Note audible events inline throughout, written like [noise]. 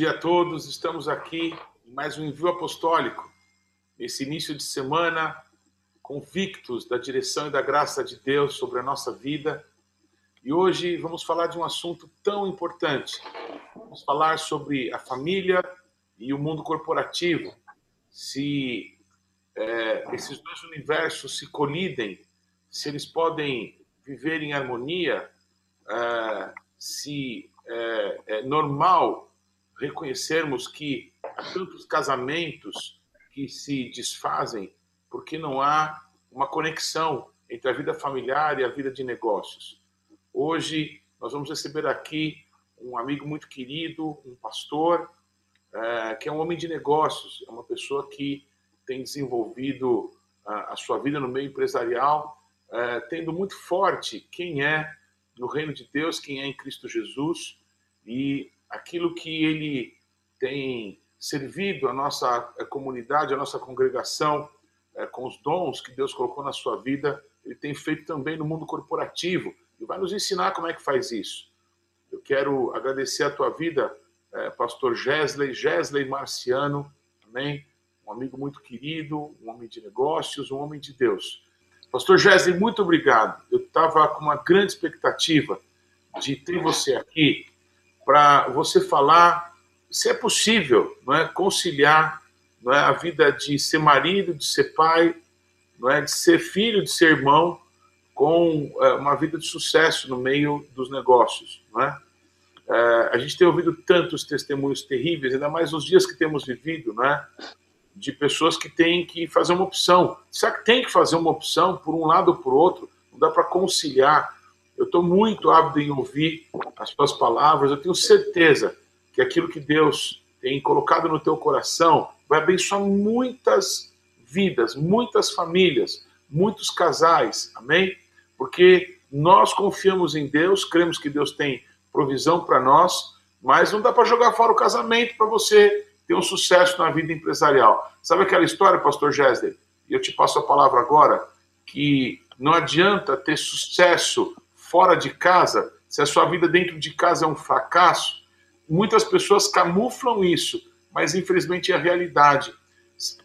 Dia a todos, estamos aqui em mais um envio apostólico, nesse início de semana, convictos da direção e da graça de Deus sobre a nossa vida. E hoje vamos falar de um assunto tão importante. Vamos falar sobre a família e o mundo corporativo. Se é, esses dois universos se colidem, se eles podem viver em harmonia, é, se é, é normal reconhecermos que há tantos casamentos que se desfazem porque não há uma conexão entre a vida familiar e a vida de negócios. Hoje nós vamos receber aqui um amigo muito querido, um pastor, é, que é um homem de negócios, é uma pessoa que tem desenvolvido a, sua vida no meio empresarial, é, tendo muito forte quem é no reino de Deus, quem é em Cristo Jesus e aquilo que ele tem servido a nossa comunidade, a nossa congregação, é, com os dons que Deus colocou na sua vida, ele tem feito também no mundo corporativo e vai nos ensinar como é que faz isso. Eu quero agradecer a tua vida, é, pastor Gesley, Gesley Marciano, amém? Um amigo muito querido, um homem de negócios, um homem de Deus. Pastor Gesley, muito obrigado. Eu estava com uma grande expectativa de ter você aqui para você falar se é possível não é, conciliar não é, a vida de ser marido, de ser pai, não é, de ser filho, de ser irmão, com é, uma vida de sucesso no meio dos negócios. Não é? é? a gente tem ouvido tantos testemunhos terríveis, ainda mais nos dias que temos vivido, não é? de pessoas que têm que fazer uma opção. Será que tem que fazer uma opção por um lado ou por outro? Não dá para conciliar eu estou muito ávido em ouvir as suas palavras. Eu tenho certeza que aquilo que Deus tem colocado no teu coração vai abençoar muitas vidas, muitas famílias, muitos casais. Amém? Porque nós confiamos em Deus, cremos que Deus tem provisão para nós, mas não dá para jogar fora o casamento para você ter um sucesso na vida empresarial. Sabe aquela história, pastor Gessler? E eu te passo a palavra agora, que não adianta ter sucesso fora de casa, se a sua vida dentro de casa é um fracasso, muitas pessoas camuflam isso, mas infelizmente é a realidade.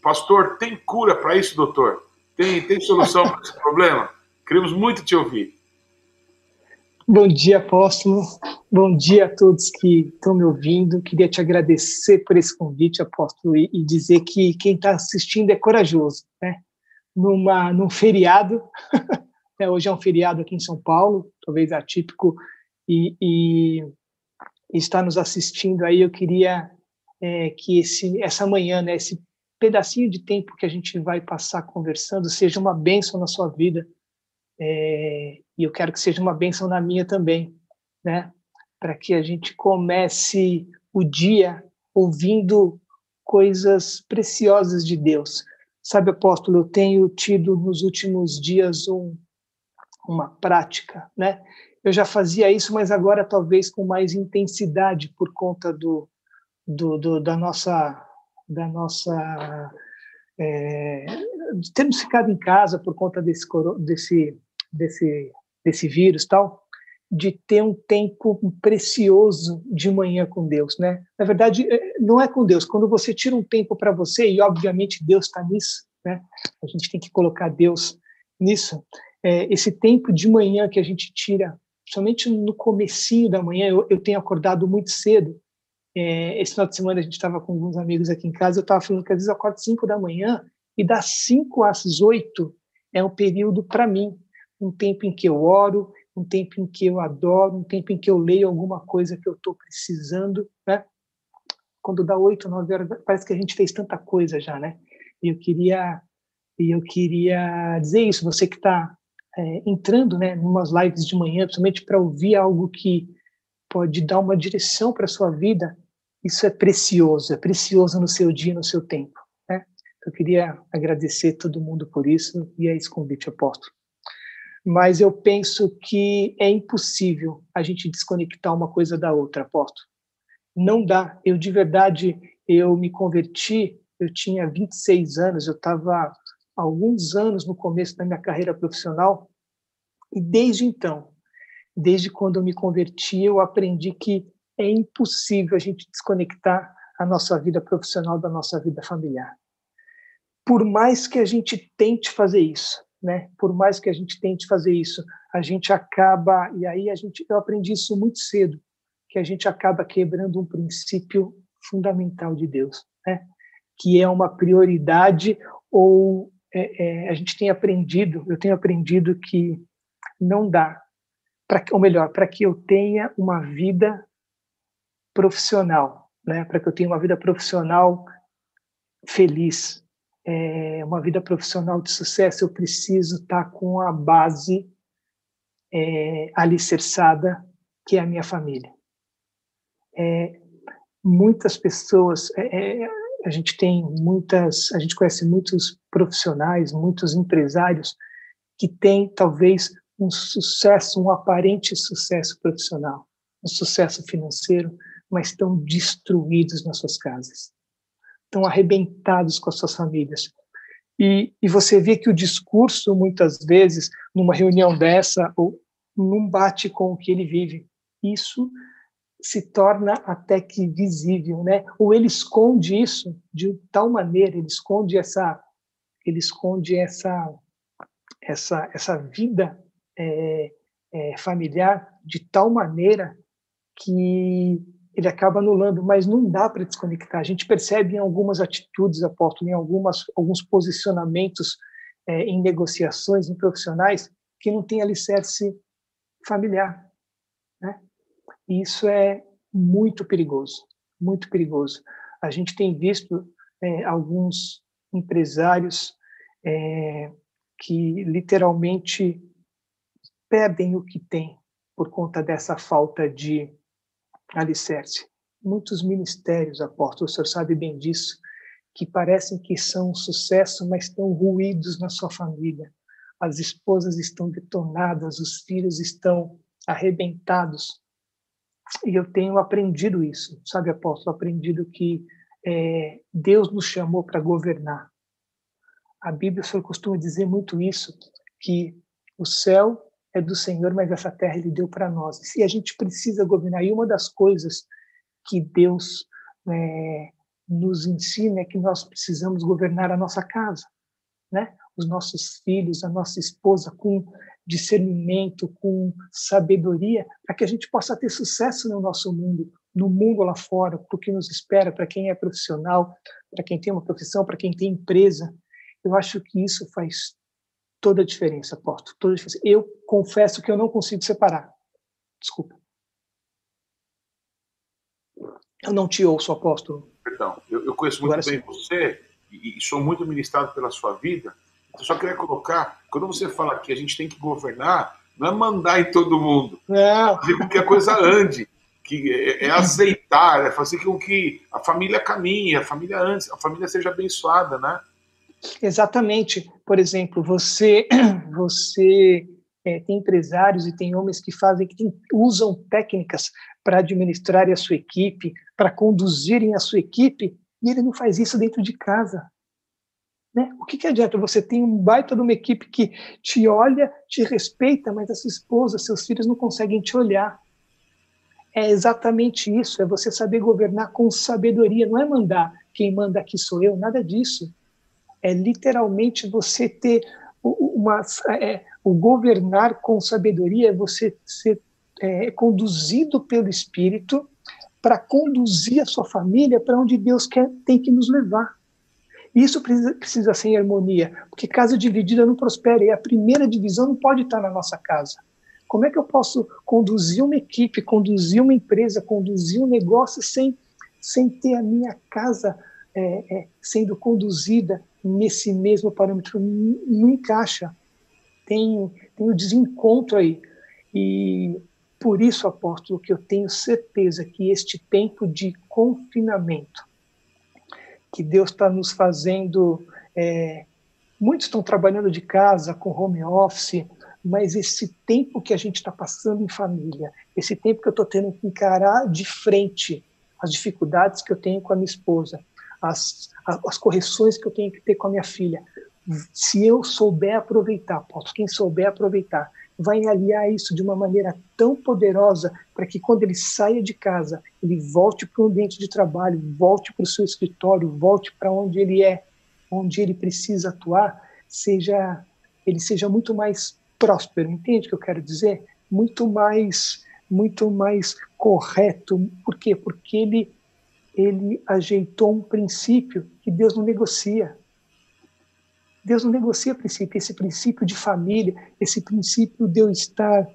Pastor, tem cura para isso, doutor? Tem, tem solução para esse problema? Queremos muito te ouvir. Bom dia, apóstolo. Bom dia a todos que estão me ouvindo. Queria te agradecer por esse convite, apóstolo, e, e dizer que quem está assistindo é corajoso, né? Numa, num feriado, [laughs] né? hoje é um feriado aqui em São Paulo, talvez atípico, e, e está nos assistindo aí, eu queria é, que esse, essa manhã, né, esse pedacinho de tempo que a gente vai passar conversando seja uma bênção na sua vida, é, e eu quero que seja uma bênção na minha também, né, para que a gente comece o dia ouvindo coisas preciosas de Deus. Sabe, apóstolo, eu tenho tido nos últimos dias um, uma prática, né? Eu já fazia isso, mas agora talvez com mais intensidade por conta do, do, do da nossa da nossa é, de termos ficado em casa por conta desse desse desse desse vírus tal de ter um tempo precioso de manhã com Deus, né? Na verdade, é, não é com Deus. Quando você tira um tempo para você e obviamente Deus está nisso, né? A gente tem que colocar Deus nisso é, esse tempo de manhã que a gente tira, somente no comecinho da manhã, eu, eu tenho acordado muito cedo. É, esse final de semana a gente estava com alguns amigos aqui em casa, eu estava falando que às vezes eu acordo 5 da manhã e das 5 às 8 é um período para mim, um tempo em que eu oro, um tempo em que eu adoro, um tempo em que eu leio alguma coisa que eu estou precisando, né? Quando dá 8, 9 horas, parece que a gente fez tanta coisa já, né? E eu queria, e eu queria dizer isso, você que está é, entrando né, em umas lives de manhã, principalmente para ouvir algo que pode dar uma direção para a sua vida, isso é precioso, é precioso no seu dia, no seu tempo. Né? Eu queria agradecer todo mundo por isso e é esse convite, apóstolo. Mas eu penso que é impossível a gente desconectar uma coisa da outra, apóstolo. Não dá. Eu, de verdade, eu me converti, eu tinha 26 anos, eu estava alguns anos no começo da minha carreira profissional e desde então, desde quando eu me converti, eu aprendi que é impossível a gente desconectar a nossa vida profissional da nossa vida familiar. Por mais que a gente tente fazer isso, né? Por mais que a gente tente fazer isso, a gente acaba e aí a gente eu aprendi isso muito cedo, que a gente acaba quebrando um princípio fundamental de Deus, né? Que é uma prioridade ou é, é, a gente tem aprendido, eu tenho aprendido que não dá para ou melhor, para que eu tenha uma vida profissional, né? Para que eu tenha uma vida profissional feliz, é, uma vida profissional de sucesso, eu preciso estar tá com a base é, alicerçada, que é a minha família. É, muitas pessoas, é, é, a gente tem muitas, a gente conhece muitos profissionais, muitos empresários que têm talvez um sucesso, um aparente sucesso profissional, um sucesso financeiro, mas estão destruídos nas suas casas, estão arrebentados com as suas famílias. E, e você vê que o discurso, muitas vezes, numa reunião dessa, ou não bate com o que ele vive. Isso se torna até que visível, né? Ou ele esconde isso de tal maneira, ele esconde essa, ele esconde essa, essa, essa vida é, é, familiar de tal maneira que ele acaba anulando, mas não dá para desconectar. A gente percebe em algumas atitudes, apóstolo, em algumas, alguns posicionamentos é, em negociações, em profissionais, que não tem alicerce familiar. E isso é muito perigoso, muito perigoso. A gente tem visto é, alguns empresários é, que literalmente perdem o que têm por conta dessa falta de alicerce. Muitos ministérios, apóstolo, o senhor sabe bem disso, que parecem que são um sucesso, mas estão ruídos na sua família. As esposas estão detonadas, os filhos estão arrebentados. E eu tenho aprendido isso, sabe, apóstolo? Aprendido que é, Deus nos chamou para governar. A Bíblia, o senhor costuma dizer muito isso, que o céu é do Senhor, mas essa terra ele deu para nós. E a gente precisa governar. E uma das coisas que Deus é, nos ensina é que nós precisamos governar a nossa casa, né? Os nossos filhos, a nossa esposa, com discernimento, com sabedoria, para que a gente possa ter sucesso no nosso mundo, no mundo lá fora, para o que nos espera, para quem é profissional, para quem tem uma profissão, para quem tem empresa. Eu acho que isso faz toda a diferença, Porto. Toda a diferença. Eu confesso que eu não consigo separar. Desculpa. Eu não te ouço, apóstolo. Perdão, eu, eu conheço muito Agora bem sim. você e, e, sou muito ministrado pela sua vida. Eu só queria colocar, quando você fala que a gente tem que governar, não é mandar em todo mundo. Não. Fazer com que a coisa ande, que é, é azeitar, é fazer com que a família caminhe, a família antes, a família seja abençoada, né? Exatamente. Por exemplo, você, [clears throat] você é, tem empresários e tem homens que fazem, que tem, usam técnicas para administrarem a sua equipe, para conduzirem a sua equipe, e ele não faz isso dentro de casa. Né? O que, que adianta? Você tem um baita de uma equipe que te olha, te respeita, mas a sua esposa, seus filhos não conseguem te olhar. É exatamente isso, é você saber governar com sabedoria, não é mandar quem manda aqui sou eu, nada disso é literalmente você ter uma é, o governar com sabedoria, é você ser é, conduzido pelo Espírito para conduzir a sua família para onde Deus quer, tem que nos levar. Isso precisa, precisa ser em harmonia, porque casa dividida não prospera, e a primeira divisão não pode estar na nossa casa. Como é que eu posso conduzir uma equipe, conduzir uma empresa, conduzir um negócio sem, sem ter a minha casa é, é, sendo conduzida nesse mesmo parâmetro não encaixa. Tem, tem um desencontro aí. E por isso, apóstolo, que eu tenho certeza que este tempo de confinamento, que Deus está nos fazendo. É, muitos estão trabalhando de casa, com home office, mas esse tempo que a gente está passando em família, esse tempo que eu estou tendo que encarar de frente as dificuldades que eu tenho com a minha esposa, as, as correções que eu tenho que ter com a minha filha. Se eu souber aproveitar, posso, quem souber aproveitar, vai aliar isso de uma maneira tão poderosa para que quando ele saia de casa, ele volte para o ambiente de trabalho, volte para o seu escritório, volte para onde ele é, onde ele precisa atuar, seja ele seja muito mais próspero, entende o que eu quero dizer? Muito mais muito mais correto. Por quê? Porque ele ele ajeitou um princípio que Deus não negocia. Deus não negocia princípio, esse princípio de família, esse princípio de eu estar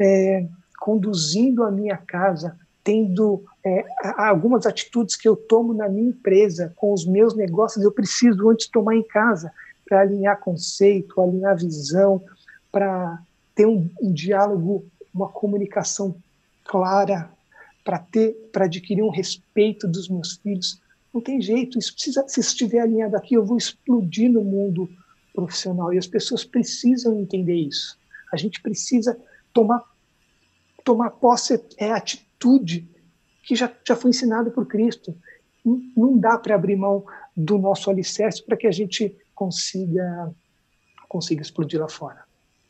é, conduzindo a minha casa, tendo é, algumas atitudes que eu tomo na minha empresa, com os meus negócios, eu preciso antes tomar em casa, para alinhar conceito, alinhar visão, para ter um, um diálogo, uma comunicação clara, para ter, para adquirir um respeito dos meus filhos. Não tem jeito, isso precisa, se estiver alinhado aqui, eu vou explodir no mundo profissional e as pessoas precisam entender isso. A gente precisa tomar tomar posse é a atitude que já, já foi ensinada por Cristo. Não, dá para abrir mão do nosso alicerce para que a gente consiga consiga explodir lá fora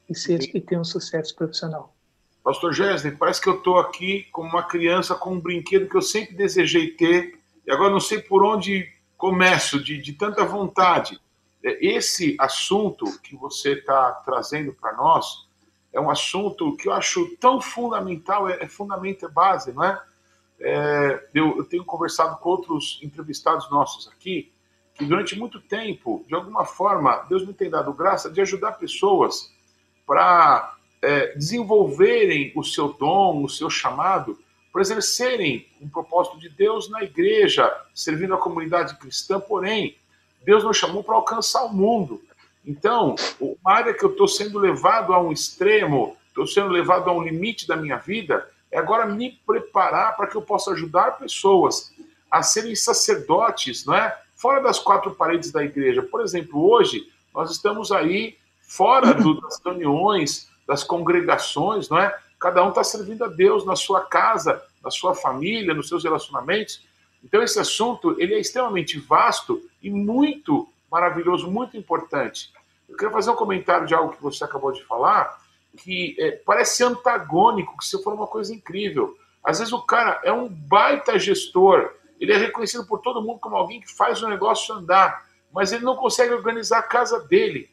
e ser e ter um sucesso profissional. Pastor Gesley, parece que eu estou aqui como uma criança com um brinquedo que eu sempre desejei ter e agora não sei por onde começo, de, de tanta vontade. É, esse assunto que você está trazendo para nós é um assunto que eu acho tão fundamental, é, é fundamento, é base, não é? é eu, eu, tenho conversado com outros entrevistados nossos aqui, que durante muito tempo, de alguma forma, Deus me tem dado graça de ajudar pessoas para é, desenvolverem o seu dom, o seu chamado, por exercerem um propósito de Deus na igreja, servindo a comunidade cristã, porém, Deus nos chamou para alcançar o mundo. Então, uma área que eu estou sendo levado a um extremo, estou sendo levado a um limite da minha vida, é agora me preparar para que eu possa ajudar pessoas a serem sacerdotes, não é? Fora das quatro paredes da igreja. Por exemplo, hoje nós estamos aí fora do, das reuniões, das congregações, não é? Cada um está servindo a Deus na sua casa, na sua família, nos seus relacionamentos. Então esse assunto ele é extremamente vasto e muito maravilhoso, muito importante. Eu quero fazer um comentário de algo que você acabou de falar, que é, parece antagônico, que se for uma coisa incrível. Às vezes o cara é um baita gestor, ele é reconhecido por todo mundo como alguém que faz o negócio andar, mas ele não consegue organizar a casa dele.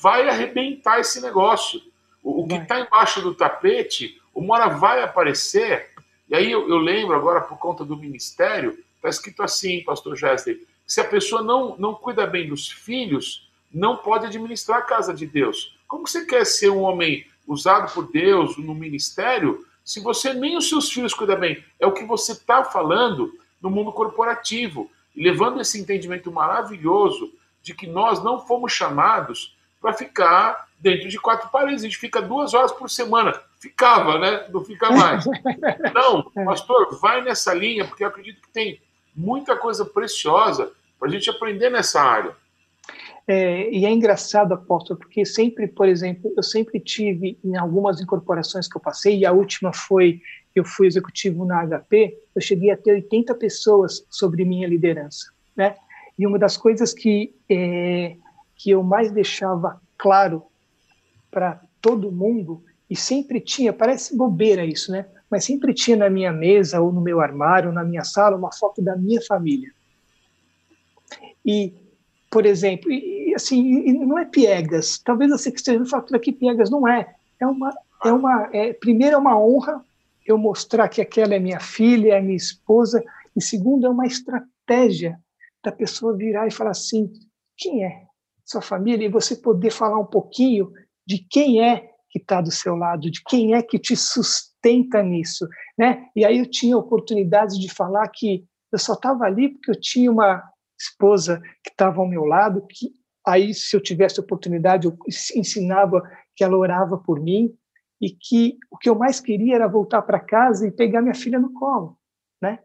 Vai arrebentar esse negócio. O, o que está embaixo do tapete, uma hora vai aparecer. E aí eu, eu lembro agora, por conta do ministério, está escrito assim, pastor Jester, se a pessoa não, não cuida bem dos filhos, não pode administrar a casa de Deus. Como você quer ser um homem usado por Deus no ministério se você nem os seus filhos cuida bem? É o que você está falando no mundo corporativo, levando esse entendimento maravilhoso de que nós não fomos chamados para ficar dentro de quatro paredes. A gente fica duas horas por semana. Ficava, né? Não fica mais. [laughs] Não, pastor, vai nessa linha, porque eu acredito que tem muita coisa preciosa para a gente aprender nessa área. É, e é engraçado, apóstolo, porque sempre, por exemplo, eu sempre tive em algumas incorporações que eu passei, e a última foi que eu fui executivo na HP, eu cheguei a ter 80 pessoas sobre minha liderança, né? E uma das coisas que é, que eu mais deixava claro para todo mundo e sempre tinha, parece bobeira isso, né? Mas sempre tinha na minha mesa ou no meu armário, ou na minha sala, uma foto da minha família. E, por exemplo, e, assim, e não é piegas. Talvez você que esteja falando aqui piegas, não é. É uma, é uma, é, primeiro é uma honra eu mostrar que aquela é minha filha, é minha esposa, e segundo é uma estratégia da pessoa virar e falar assim, quem é sua família? E você poder falar um pouquinho de quem é que está do seu lado, de quem é que te sustenta nisso, né? E aí eu tinha oportunidades de falar que eu só estava ali porque eu tinha uma esposa que estava ao meu lado, que aí se eu tivesse oportunidade eu ensinava que ela orava por mim e que o que eu mais queria era voltar para casa e pegar minha filha no colo, né?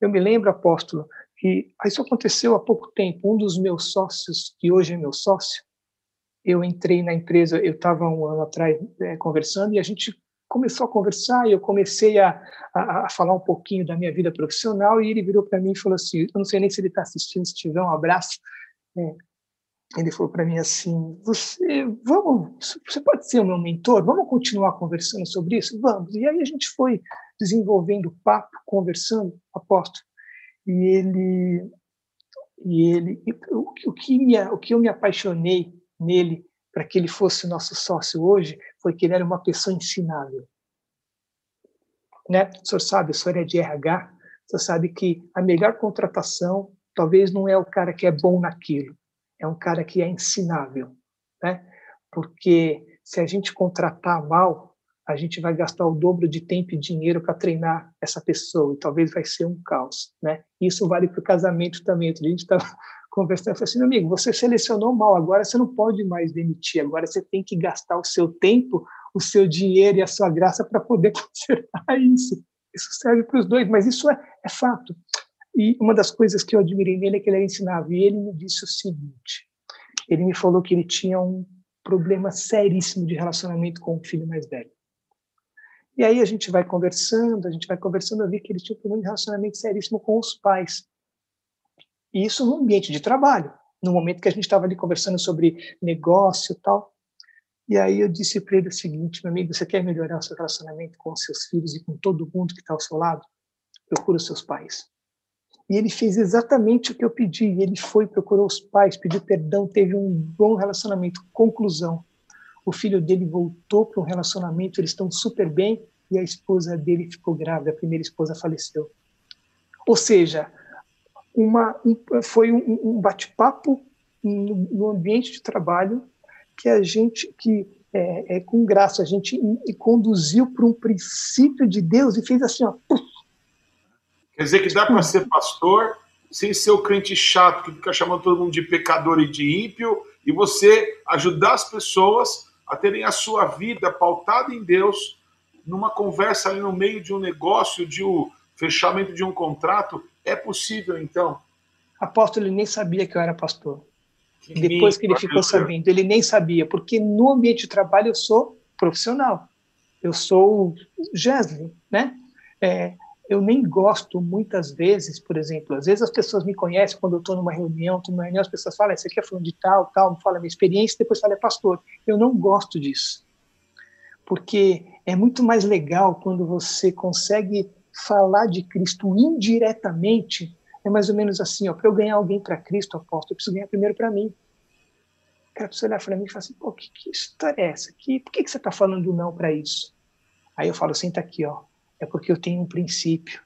Eu me lembro, apóstolo, que isso aconteceu há pouco tempo. Um dos meus sócios, que hoje é meu sócio, eu entrei na empresa, eu estava um ano atrás é, conversando e a gente começou a conversar e eu comecei a, a, a, falar um pouquinho da minha vida profissional e ele virou para mim e falou assim, eu não sei nem se ele está assistindo, se tiver um abraço, é, ele falou para mim assim: você, vamos, você pode ser o meu mentor? Vamos continuar conversando sobre isso? Vamos. E aí a gente foi desenvolvendo papo, conversando, aposto. E ele, e ele, o, o que me, o que eu me apaixonei nele para que ele fosse nosso sócio hoje foi que ele era uma pessoa ensinável. Né? O senhor sabe, o senhor é de RH, o senhor sabe que a melhor contratação talvez não é o cara que é bom naquilo, é um cara que é ensinável, né? Porque se a gente contratar mal, a gente vai gastar o dobro de tempo e dinheiro para treinar essa pessoa e talvez vai ser um caos, né? Isso vale para o casamento também. A gente estava [laughs] conversando, eu falei assim, amigo, você selecionou mal, agora você não pode mais demitir, agora você tem que gastar o seu tempo, o seu dinheiro e a sua graça para poder [laughs] consertar isso. Isso serve para os dois, mas isso é, é fato. E uma das coisas que eu admirei nele é que ele era ensinável. E ele me disse o seguinte: ele me falou que ele tinha um problema seríssimo de relacionamento com o filho mais velho. E aí a gente vai conversando, a gente vai conversando, eu vi que ele tinha um problema de relacionamento seríssimo com os pais. E isso no ambiente de trabalho, no momento que a gente estava ali conversando sobre negócio e tal. E aí eu disse para ele o seguinte, meu amigo, você quer melhorar o seu relacionamento com os seus filhos e com todo mundo que está ao seu lado? Procura os seus pais. E ele fez exatamente o que eu pedi. Ele foi, procurou os pais, pediu perdão, teve um bom relacionamento. Conclusão: o filho dele voltou para um relacionamento, eles estão super bem e a esposa dele ficou grávida, a primeira esposa faleceu. Ou seja, uma, um, foi um, um bate-papo no, ambiente de trabalho que a gente, que é, é com graça, a gente conduziu para um princípio de Deus e fez assim, ó, Quer dizer que dá para ser pastor sem ser o crente chato que fica chamando todo mundo de pecador e de ímpio, e você ajudar as pessoas a terem a sua vida pautada em Deus, numa conversa ali no meio de um negócio, de um fechamento de um contrato, é possível então? Apóstolo, ele nem sabia que eu era pastor. Que Depois que ele ficou sabendo, ele nem sabia, porque no ambiente de trabalho eu sou profissional. Eu sou Gesli, né? É, eu nem gosto muitas vezes, por exemplo, às vezes as pessoas me conhecem quando eu estou numa reunião, numa reunião, as pessoas falam, esse aqui é falando de tal, tal, me fala minha experiência, depois fala, é pastor. Eu não gosto disso, porque é muito mais legal quando você consegue falar de Cristo indiretamente, é mais ou menos assim, ó, para eu ganhar alguém para Cristo, apóstolo, eu preciso ganhar primeiro para mim. O cara precisa olhar para mim e falar assim, pô, que, que história é essa? Que, por que, que você está falando não para isso? Aí eu falo, senta aqui, ó, é porque eu tenho um princípio,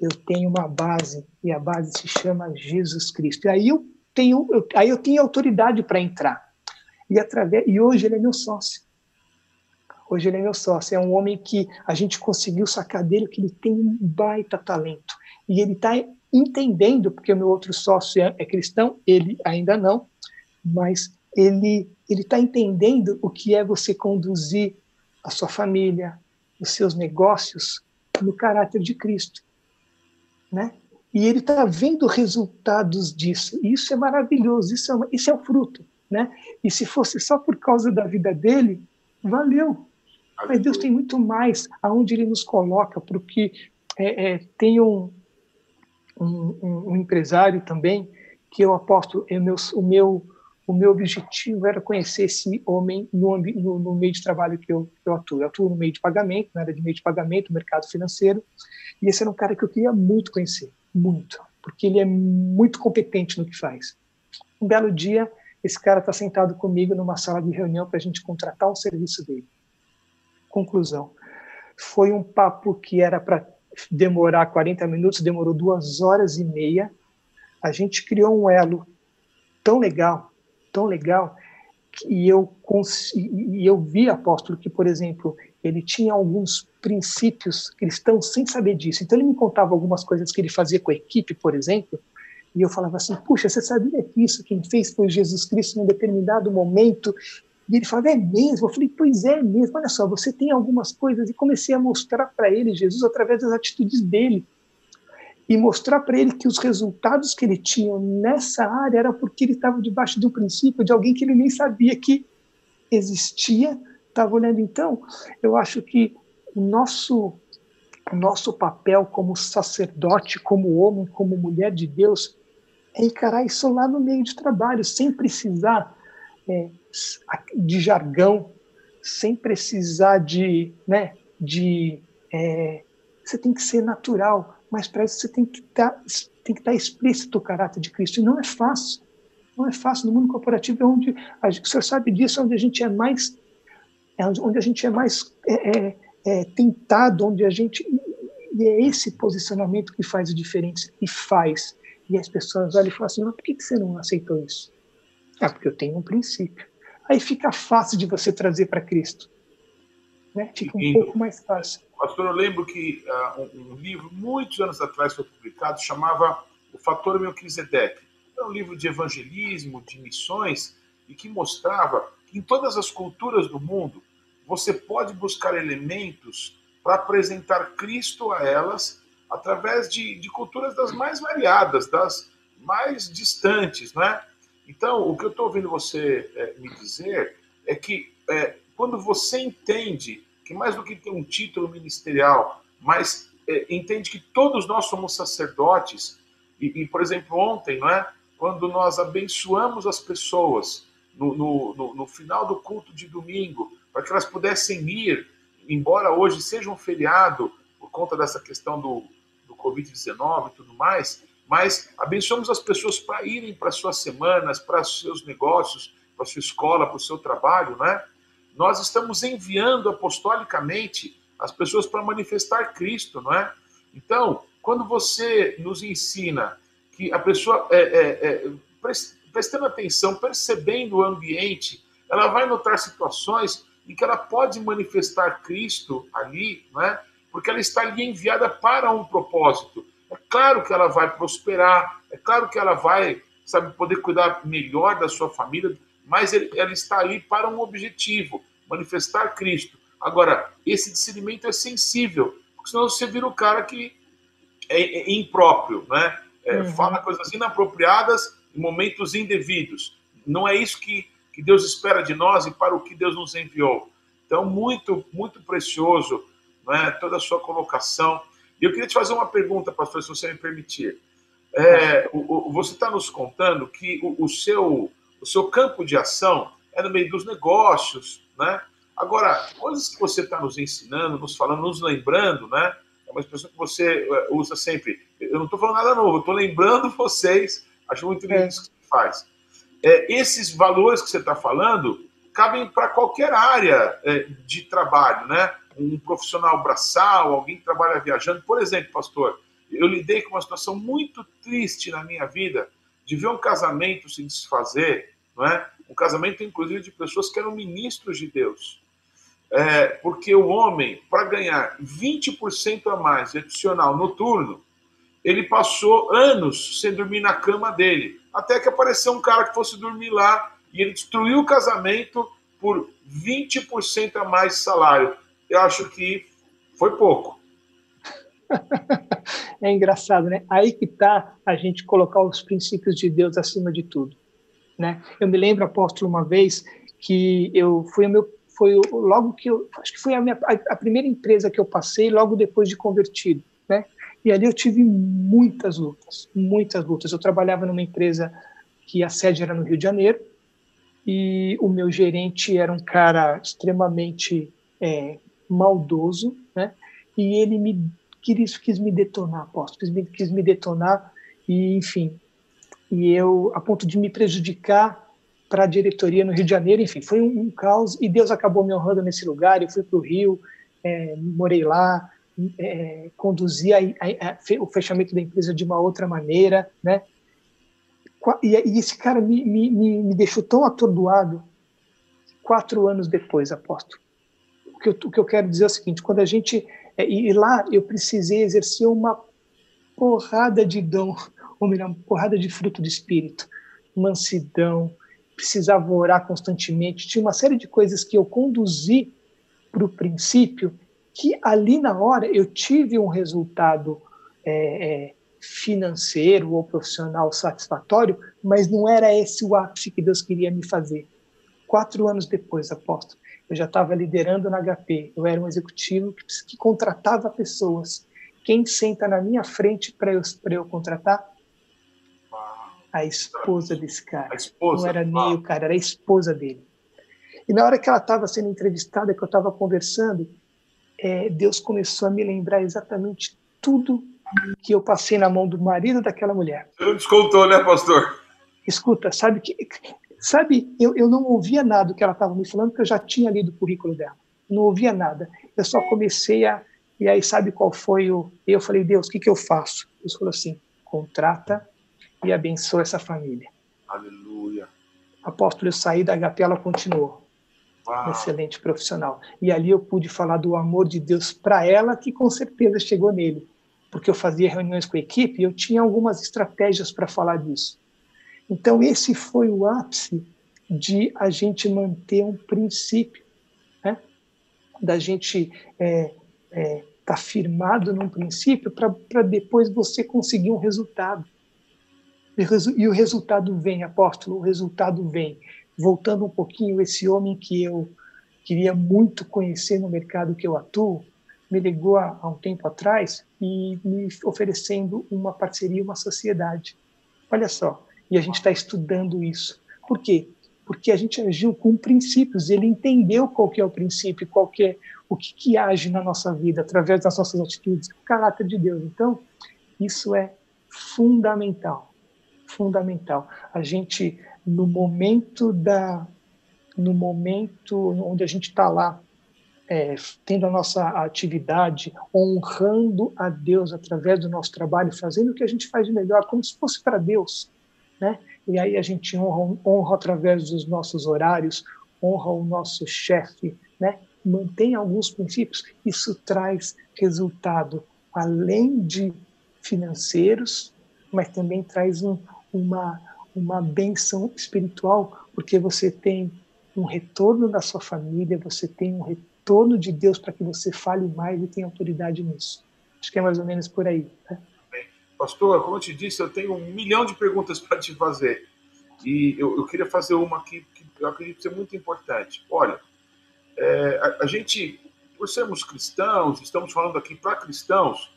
eu tenho uma base, e a base se chama Jesus Cristo. E aí eu tenho, eu, aí eu tenho autoridade para entrar. E, através, e hoje ele é meu sócio. Hoje ele é meu sócio. É um homem que a gente conseguiu sacar dele que ele tem um baita talento. E ele está entendendo, porque o meu outro sócio é, é cristão, ele ainda não, mas ele ele está entendendo o que é você conduzir a sua família, os seus negócios no caráter de Cristo, né? E ele está vendo resultados disso. E isso é maravilhoso, isso é, uma, isso é um fruto, né? E se fosse só por causa da vida dele, valeu. Mas Deus tem muito mais aonde ele nos coloca, porque é, é, tem um, um, um, empresário também que eu aposto, é meu, o meu o meu objetivo era conhecer esse homem no, no, no meio de trabalho que eu, que eu, atuo. Eu atuo no meio de pagamento, na área de meio de pagamento, mercado financeiro, e esse era um cara que eu queria muito conhecer, muito, porque ele é muito competente no que faz. Um belo dia, esse cara está sentado comigo numa sala de reunião para a gente contratar um serviço dele. Conclusão: foi um papo que era para demorar 40 minutos, demorou duas horas e meia. A gente criou um elo tão legal, tão legal e eu e eu vi apóstolo que por exemplo ele tinha alguns princípios cristãos sem saber disso. Então ele me contava algumas coisas que ele fazia com a equipe por exemplo e eu falava assim puxa você sabia que isso quem fez foi Jesus Cristo em um determinado momento? E ele falava é mesmo? Eu falei pois é mesmo olha só você tem algumas coisas. E comecei a mostrar para ele Jesus através das atitudes dele e mostrar para ele que os resultados que ele tinha nessa área era porque ele estava debaixo do princípio de alguém que ele nem sabia que existia, estava olhando. Então, eu acho que o nosso, o nosso papel como sacerdote, como homem, como mulher de Deus, é encarar isso lá no meio de trabalho, sem precisar é, de jargão, sem precisar de, né, de é, você tem que ser natural, mas para isso você tem que estar tá, tem que estar tá explícito o caráter de Cristo. E não é fácil. Não é fácil. No mundo corporativo é onde, a, o senhor sabe disso, é onde a gente é mais, é onde a gente é mais é, é, é, tentado, onde a gente e é esse posicionamento que faz a diferença e faz. E as pessoas olham e falam assim: mas por que você não aceitou isso? Ah, porque eu tenho um princípio. Aí fica fácil de você trazer para Cristo. Né? Fica um pouco mais fácil. Pastor, eu lembro que uh, um, um, livro, muitos anos atrás, foi publicado, chamava O Fator Melquisedeque. Era um livro de evangelismo, de missões, e que mostrava que em todas as culturas do mundo você pode buscar elementos para apresentar Cristo a elas através de, de culturas das mais variadas, das mais distantes, né? Então, o que eu estou ouvindo você é, me dizer é que é, quando você entende que mais do que ter um título ministerial, mas é, entende que todos nós somos sacerdotes, e, e, por exemplo, ontem, não é? quando nós abençoamos as pessoas no, no, no, no final do culto de domingo, para que elas pudessem ir, embora hoje seja um feriado, por conta dessa questão do, do Covid-19 e tudo mais, mas abençoamos as pessoas para irem para suas semanas, para seus negócios, para sua escola, para o seu trabalho, né? Nós estamos enviando apostolicamente as pessoas para manifestar Cristo, não é? Então, quando você nos ensina que a pessoa, é, é, é, prestando atenção, percebendo o ambiente, ela vai notar situações em que ela pode manifestar Cristo ali, não é? Porque ela está ali enviada para um propósito. É claro que ela vai prosperar, é claro que ela vai, sabe, poder cuidar melhor da sua família, mas ela está ali para um objetivo, manifestar Cristo. Agora, esse discernimento é sensível, porque senão você vira o cara que é, é impróprio, né? É, uhum. Fala coisas inapropriadas em momentos indevidos. Não é isso que, que Deus espera de nós e para o que Deus nos enviou. Então, muito, muito precioso né, toda a sua colocação. E eu queria te fazer uma pergunta, pastor, se você me permitir. É, o, o, você está nos contando que o, o, seu, o seu campo de ação é no meio dos negócios, né? Agora, coisas que você está nos ensinando, nos falando, nos lembrando, né? É uma expressão que você é, usa sempre. Eu não estou falando nada novo, eu estou lembrando [laughs] vocês. Acho muito lindo é. isso que você faz. É, esses valores que você está falando cabem para qualquer área é, de trabalho, né? Um profissional braçal, alguém que trabalha viajando. Por exemplo, pastor, eu lidei com uma situação muito triste na minha vida de ver um casamento se desfazer, não é? Um casamento, inclusive, de pessoas que eram ministros de Deus. É, porque o homem, para ganhar 20% a mais adicional noturno, ele passou anos sem dormir na cama dele, até que apareceu um cara que fosse dormir lá e ele destruiu o casamento por 20% a mais de salário. Eu acho que foi pouco. [laughs] É engraçado, né? Aí que está a gente colocar os princípios de Deus acima de tudo. Né? Eu me lembro, apóstolo, uma vez que eu fui meu foi logo que eu acho que foi a, minha, a, primeira empresa que eu passei logo depois de convertido, né? E ali eu tive muitas lutas, muitas lutas. Eu trabalhava numa empresa que a sede era no Rio de Janeiro e o meu gerente era um cara extremamente é, maldoso, né? E ele me quis, quis me detonar, apóstolo, quis me, quis me detonar e enfim, e eu a ponto de me prejudicar para a diretoria no Rio de Janeiro, enfim, foi um, um, caos e Deus acabou me honrando nesse lugar. Eu fui para o Rio, é, morei lá, é, conduzi a, a, a, o fechamento da empresa de uma outra maneira, né? E, e esse cara me, me, me, deixou tão atordoado quatro anos depois, aposto. O que eu, o que eu quero dizer é o seguinte: quando a gente é, e lá eu precisei exercer uma porrada de dom melhor, uma porrada de fruto do espírito, mansidão, precisava orar constantemente, tinha uma série de coisas que eu conduzi para o princípio que ali na hora eu tive um resultado é, é, financeiro ou profissional satisfatório, mas não era esse o ápice que Deus queria me fazer. Quatro anos depois, apóstolo, eu já estava liderando na HP, eu era um executivo que, que contratava pessoas. Quem senta na minha frente para eu, eu contratar A esposa desse cara. A esposa. Não era nem o cara, era a esposa dele. E na hora que ela estava sendo entrevistada, que eu estava conversando, é, Deus começou a me lembrar exatamente tudo que eu passei na mão do marido daquela mulher. Você não descontou, né, pastor? Escuta, sabe que sabe, eu, eu não ouvia nada do que ela estava me falando, porque eu já tinha lido o currículo dela. Não ouvia nada. Eu só comecei a e aí sabe qual foi o eu falei, Deus, o que que eu faço? Deus falou assim: contrata e abençoa essa família. Aleluia. Apóstolo, eu saí da HP, ela continuou. Uau. excelente profissional. E ali eu pude falar do amor de Deus para ela, que com certeza chegou nele, porque eu fazia reuniões com a equipe e eu tinha algumas estratégias para falar disso. Então, esse foi o ápice de a gente manter um princípio, né? da gente estar é, é, tá firmado num princípio para depois você conseguir um resultado. E o resultado vem, apóstolo, o resultado vem voltando um pouquinho, esse homem que eu queria muito conhecer no mercado que eu atuo, me ligou há, um tempo atrás e me oferecendo uma parceria, uma sociedade. Olha só, e a gente está estudando isso. Por quê? Porque a gente agiu com princípios, ele entendeu qual que é o princípio, qual que é o que, que age na nossa vida, através das nossas atitudes, o caráter de Deus. Então, isso é fundamental, fundamental. A gente no momento da no momento onde a gente está lá é, tendo a nossa atividade, honrando a Deus através do nosso trabalho, fazendo o que a gente faz de melhor, como se fosse para Deus, né? E aí a gente honra, honra através dos nossos horários, honra o nosso chefe, né? Mantém alguns princípios. Isso traz resultado além de financeiros, mas também traz um, uma uma benção espiritual, porque você tem um retorno da sua família, você tem um retorno de Deus para que você fale mais e tenha autoridade nisso. Acho que é mais ou menos por aí. Né? Pastor, como eu te disse, eu tenho um milhão de perguntas [laughs] para te fazer. E eu, eu, queria fazer uma aqui que eu acredito ser muito importante. Olha, é, a, a gente, por sermos cristãos, estamos falando aqui para cristãos,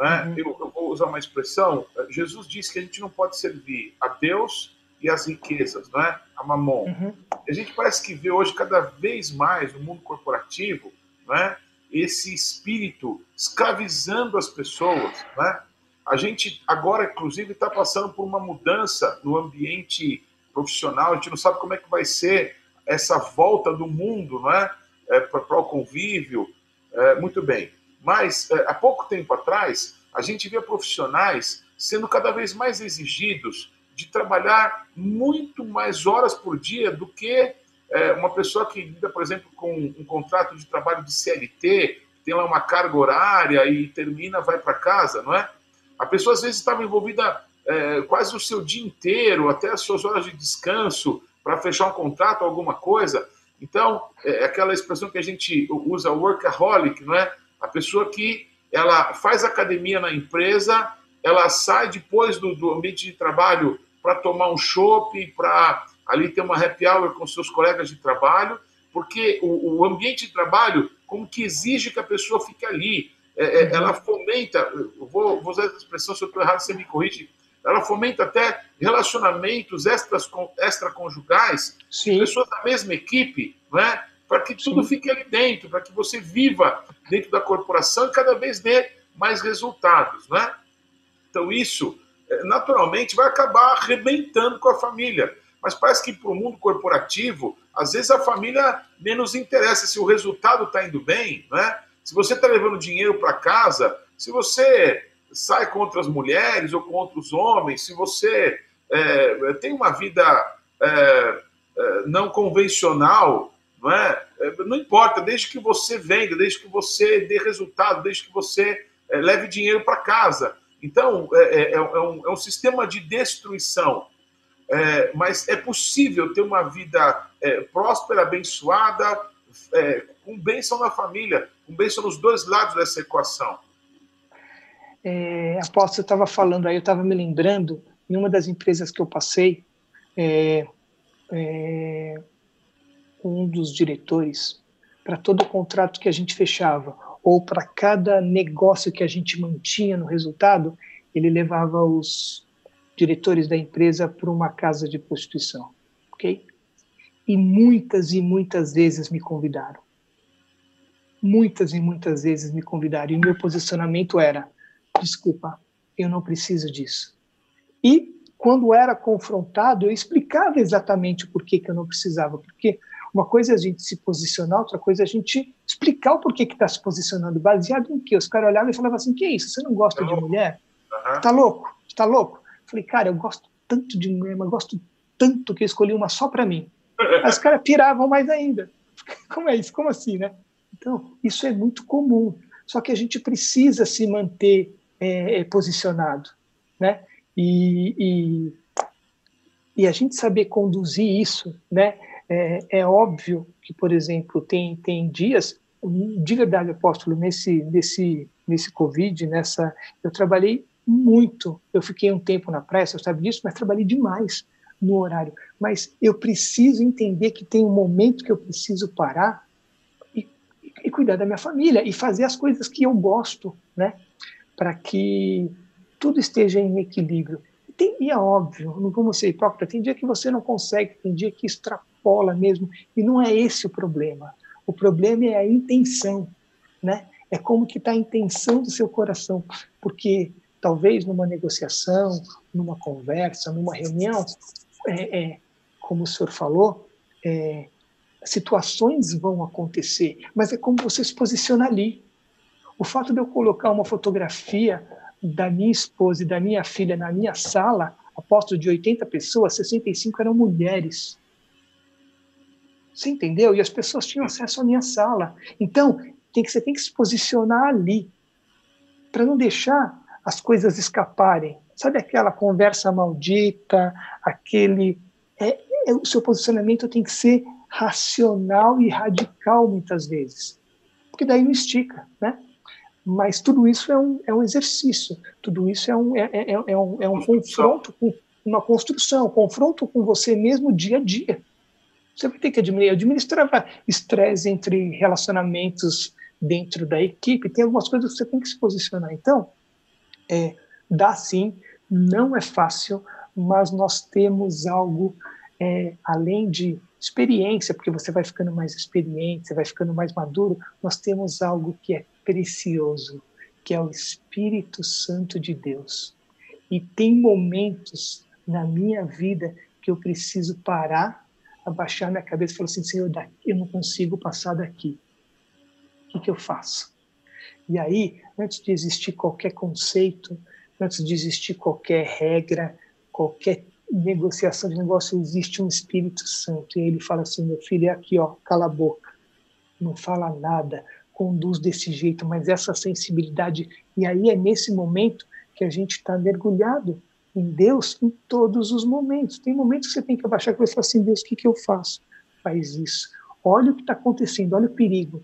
né? Uhum. Eu, eu, vou usar uma expressão. Jesus disse que a gente não pode servir a Deus e as riquezas, né? a mamon. Uhum. A gente parece que vê hoje cada vez mais no mundo corporativo né? esse espírito escravizando as pessoas. Né? A gente agora, inclusive, está passando por uma mudança no ambiente profissional. A gente não sabe como é que vai ser essa volta do mundo não é? é para o convívio. É, muito bem. Mas, é, há pouco tempo atrás, a gente via profissionais sendo cada vez mais exigidos de trabalhar muito mais horas por dia do que é, uma pessoa que lida, por exemplo, com um contrato de trabalho de CLT, tem lá uma carga horária e termina, vai para casa, não é? A pessoa às vezes estava envolvida é, quase o seu dia inteiro, até as suas horas de descanso, para fechar um contrato, alguma coisa. Então, é aquela expressão que a gente usa, workaholic, não é? A pessoa que ela faz academia na empresa, ela sai depois do, do ambiente de trabalho para tomar um chopp, para ali ter uma happy hour com seus colegas de trabalho, porque o, o, ambiente de trabalho como que exige que a pessoa fique ali. É, é, uhum. ela fomenta, vou, vou, usar essa expressão, se eu estou errado, você me corrige, ela fomenta até relacionamentos extras, extraconjugais, pessoas da mesma equipe, né? Para que tudo fique ali dentro, para que você viva dentro da corporação e cada vez dê mais resultados, né? Então isso é, naturalmente vai acabar arrebentando com a família. Mas parece que para o mundo corporativo, às vezes a família menos interessa se o resultado está indo bem, né? Se você está levando dinheiro para casa, se você sai com outras mulheres ou com outros homens, se você é, tem uma vida é, é não convencional, não é? é? Não importa, desde que você venda, desde que você dê resultado, desde que você é, leve dinheiro para casa. Então, é, é, é, um, é, um, sistema de destruição. É, mas é possível ter uma vida próspera, abençoada, com bênção na família, com bênção nos dois lados dessa equação. É, após você estava falando aí, eu estava me lembrando, em uma das empresas que eu passei, é, um dos diretores para todo contrato que a gente fechava ou para cada negócio que a gente mantinha no resultado, ele levava os diretores da empresa para uma casa de prostituição, ok? E muitas e muitas vezes me convidaram. Muitas e muitas vezes me convidaram. E meu posicionamento era: desculpa, eu não preciso disso. E quando era confrontado, eu explicava exatamente o porquê que eu não precisava, porque uma coisa é a gente se posicionar, outra coisa é a gente explicar o porquê que está se posicionando, baseado em quê? Os caras olhavam e falavam assim, que é isso, você não gosta de mulher? Uhum. Tá louco? Tá louco? Eu falei, cara, eu gosto tanto de mulher, mas gosto tanto que eu escolhi uma só para mim. [laughs] Aí os caras piravam mais ainda. [laughs] Como é isso? Como assim, né? Então, isso é muito comum. Só que a gente precisa se manter é, posicionado, né? E, e, e, a gente saber conduzir isso, né? É, é, óbvio que, por exemplo, tem, tem dias, de verdade, apóstolo, nesse, nesse, nesse Covid, nessa, eu trabalhei muito. Eu fiquei um tempo na praia, você sabe disso, mas trabalhei demais no horário. Mas eu preciso entender que tem um momento que eu preciso parar e, e cuidar da minha família e fazer as coisas que eu gosto, né? Para que tudo esteja em equilíbrio. Tem, e é óbvio, não vamos ser hipócritas, tem dia que você não consegue, tem dia que extrapola mesmo, e não é esse o problema. O problema é a intenção, né? É como que está a intenção do seu coração, porque talvez numa negociação, numa conversa, numa reunião, é, é como o senhor falou, é, situações vão acontecer, mas é como você se posiciona ali. O fato de eu colocar uma fotografia da minha esposa e da minha filha na minha sala, aposto de 80 pessoas, 65 eram mulheres. Você entendeu? E as pessoas tinham acesso à minha sala. Então, tem que, você tem que se posicionar ali, para não deixar as coisas escaparem. Sabe aquela conversa maldita, aquele. É, é, o seu posicionamento tem que ser racional e radical, muitas vezes. Porque daí não estica, né? Mas tudo isso é um, é um exercício, tudo isso é um, é, é, é um, é um confronto com uma construção, um confronto com você mesmo dia a dia. Você vai ter que administrar estresse entre relacionamentos dentro da equipe, tem algumas coisas que você tem que se posicionar. Então, é, dá sim, não é fácil, mas nós temos algo é, além de experiência, porque você vai ficando mais experiente, você vai ficando mais maduro, nós temos algo que é precioso, que é o Espírito Santo de Deus. E tem momentos na minha vida que eu preciso parar, abaixar minha cabeça e falar assim: Senhor, eu não consigo passar daqui. O que, que eu faço? E aí, antes de existir qualquer conceito, antes de existir qualquer regra, qualquer negociação de negócio, existe um Espírito Santo. E ele fala assim: meu filho, é aqui, ó, cala a boca, não fala nada, conduz desse jeito, mas essa sensibilidade. E aí é nesse momento que a gente está mergulhado em Deus em todos os momentos. Tem momentos que você tem que abaixar a cabeça e falar assim: Deus, o que, que eu faço? Faz isso. Olha o que está acontecendo, olha o perigo.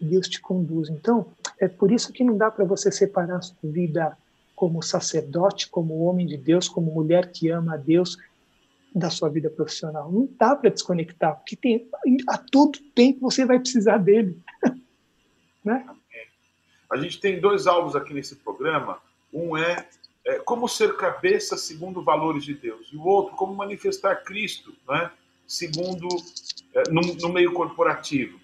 Deus te conduz. Então, é por isso que não dá para você separar a sua vida como sacerdote, como homem de Deus, como mulher que ama a Deus da sua vida profissional. Não dá para desconectar, porque tem, a todo tempo você vai precisar dele. [laughs] Né? A gente tem dois alvos aqui nesse programa. Um é, é, como ser cabeça segundo valores de Deus, e o outro, como manifestar Cristo, né? segundo é, no, no, meio corporativo.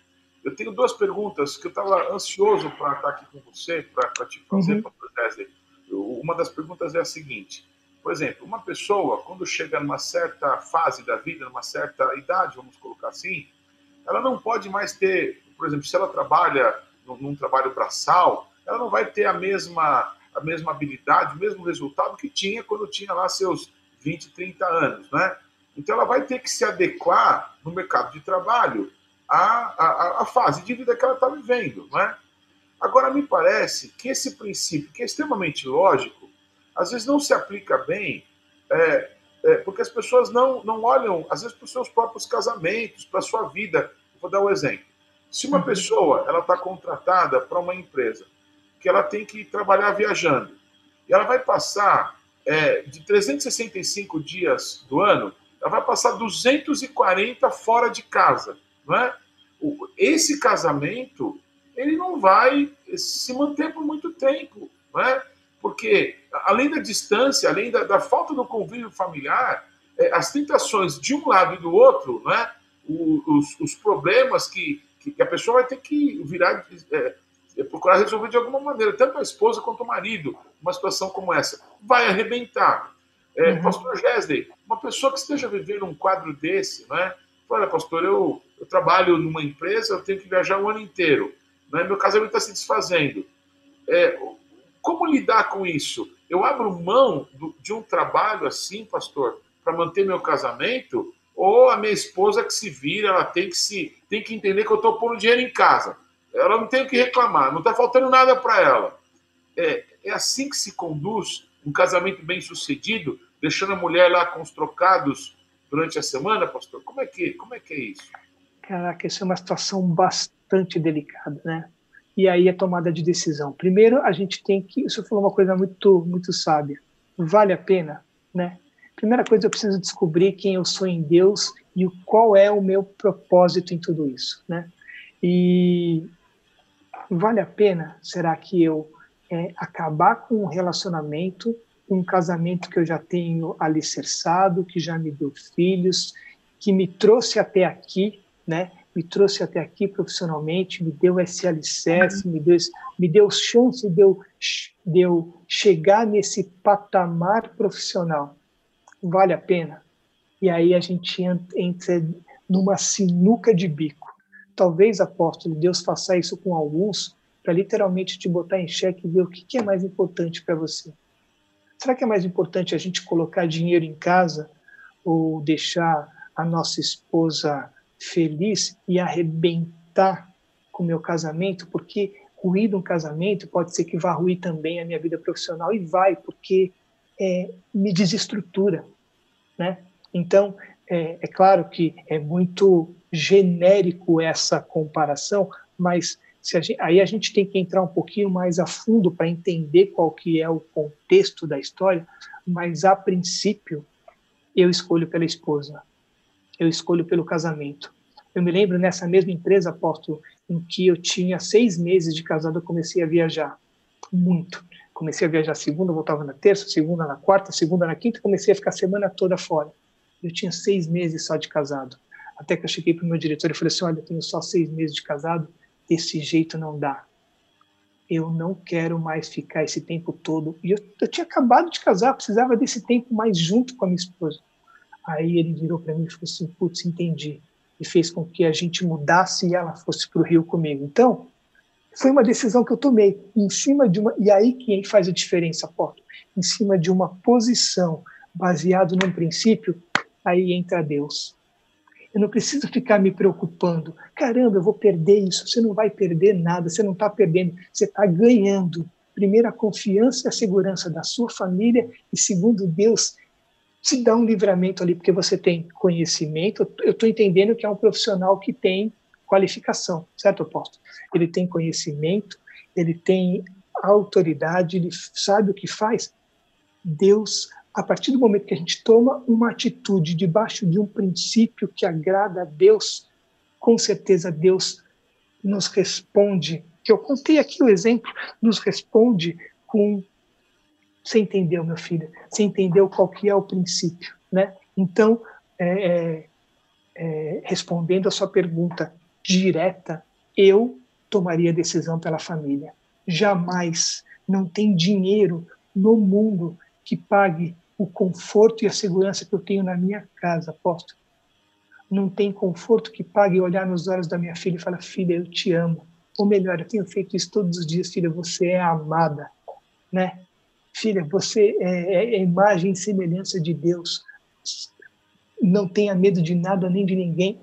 Eu tenho duas perguntas que eu estava ansioso para estar aqui com você, para te fazer, uhum. Wesley. Uma das perguntas é a seguinte: por exemplo, uma pessoa, quando chega numa certa fase da vida, numa certa idade, vamos colocar assim, ela não pode mais ter, por exemplo, se ela trabalha num trabalho braçal, ela não vai ter a mesma, a mesma habilidade, o mesmo resultado que tinha quando tinha lá seus 20, 30 anos, né? Então ela vai ter que se adequar no mercado de trabalho à, à, à fase de vida que ela está vivendo, né? Agora, me parece que esse princípio, que é extremamente lógico, às vezes não se aplica bem, é, é, porque as pessoas não, não olham, às vezes, para os seus próprios casamentos, para a sua vida. Vou dar um exemplo. Se uma uhum. pessoa ela está contratada para uma empresa que ela tem que trabalhar viajando e ela vai passar é, de 365 dias do ano, ela vai passar 240 fora de casa, não é? Esse casamento ele não vai se manter por muito tempo, não é? Porque, além da distância, além da, da falta do convívio familiar, é, as tentações de um lado e do outro, né? os, os problemas que, que, a pessoa vai ter que virar, é, é, procurar resolver de alguma maneira, tanto a esposa quanto o marido, uma situação como essa, vai arrebentar. É, uhum. Pastor Gesley, uma pessoa que esteja vivendo um quadro desse, né? Olha, pastor, eu, eu trabalho numa empresa, eu tenho que viajar o ano inteiro, né? meu casamento está se desfazendo. É, como lidar com isso? Eu abro mão do, de um trabalho assim, pastor, para manter meu casamento? Ou a minha esposa que se vira, ela tem que se tem que entender que eu estou pondo dinheiro em casa. Ela não tem o que reclamar, não está faltando nada para ela. É, é assim que se conduz um casamento bem sucedido, deixando a mulher lá com os trocados durante a semana, pastor? Como é que, como é, que é isso? Caraca, isso é uma situação bastante delicada, né? E aí a tomada de decisão. Primeiro, a gente tem que. Isso falou uma coisa muito, muito sábia. Vale a pena, né? Primeira coisa, eu preciso descobrir quem eu sou em Deus e qual é o meu propósito em tudo isso, né? E vale a pena, será que eu é, acabar com um relacionamento, um casamento que eu já tenho alicerçado, que já me deu filhos, que me trouxe até aqui, né? Me trouxe até aqui profissionalmente, me deu esse alicerce, me deu, me deu chance de eu, de eu chegar nesse patamar profissional. Vale a pena? E aí a gente entra numa sinuca de bico. Talvez, apóstolo, Deus faça isso com alguns para literalmente te botar em xeque e ver o que é mais importante para você. Será que é mais importante a gente colocar dinheiro em casa ou deixar a nossa esposa feliz e arrebentar com o meu casamento? Porque ruir um casamento pode ser que vá ruir também a minha vida profissional e vai, porque é, me desestrutura, né? Então, é, é claro que é muito genérico essa comparação, mas a gente, aí a gente tem que entrar um pouquinho mais a fundo para entender qual que é o contexto da história, mas a princípio eu escolho pela esposa, eu escolho pelo casamento. Eu me lembro nessa mesma empresa, apóstolo, em que eu tinha seis meses de casado, eu comecei a viajar muito. Comecei a viajar segunda, voltava na terça, segunda na quarta, segunda na quinta, comecei a ficar a semana toda fora. Eu tinha seis meses só de casado. Até que eu cheguei para o meu diretor e falei assim: olha, eu tenho só seis meses de casado, desse jeito não dá. Eu não quero mais ficar esse tempo todo. E eu, eu tinha acabado de casar, precisava desse tempo mais junto com a minha esposa. Aí ele virou para mim e falou assim: putz, entendi. E fez com que a gente mudasse e ela fosse para o Rio comigo. Então, foi uma decisão que eu tomei em cima de uma. E aí que faz a diferença, Porto. Em cima de uma posição baseado num princípio, aí entra Deus. Eu não preciso ficar me preocupando. Caramba, eu vou perder isso. Você não vai perder nada, você não está perdendo, você está ganhando. Primeiro, a confiança e a segurança da sua família, e segundo, Deus te dá um livramento ali, porque você tem conhecimento. Eu estou entendendo que é um profissional que tem qualificação, certo, apóstolo? Ele tem conhecimento, ele tem autoridade, ele sabe o que faz. Deus a partir do momento que a gente toma uma atitude debaixo de um princípio que agrada a Deus, com certeza Deus nos responde. Que eu contei aqui o exemplo, nos responde com você entendeu, meu filho? Você entendeu qual que é o princípio, né? Então, é, é, é, respondendo a sua pergunta direta, eu tomaria decisão pela família. Jamais, não tem dinheiro no mundo que pague o conforto e a segurança que eu tenho na minha casa, aposto. Não tem conforto que pague olhar nos olhos da minha filha e falar, filha, eu te amo. Ou melhor, eu tenho feito isso todos os dias, filha, você é amada, né? Filha, você é, é, é imagem e semelhança de Deus. Não tenha medo de nada nem de ninguém.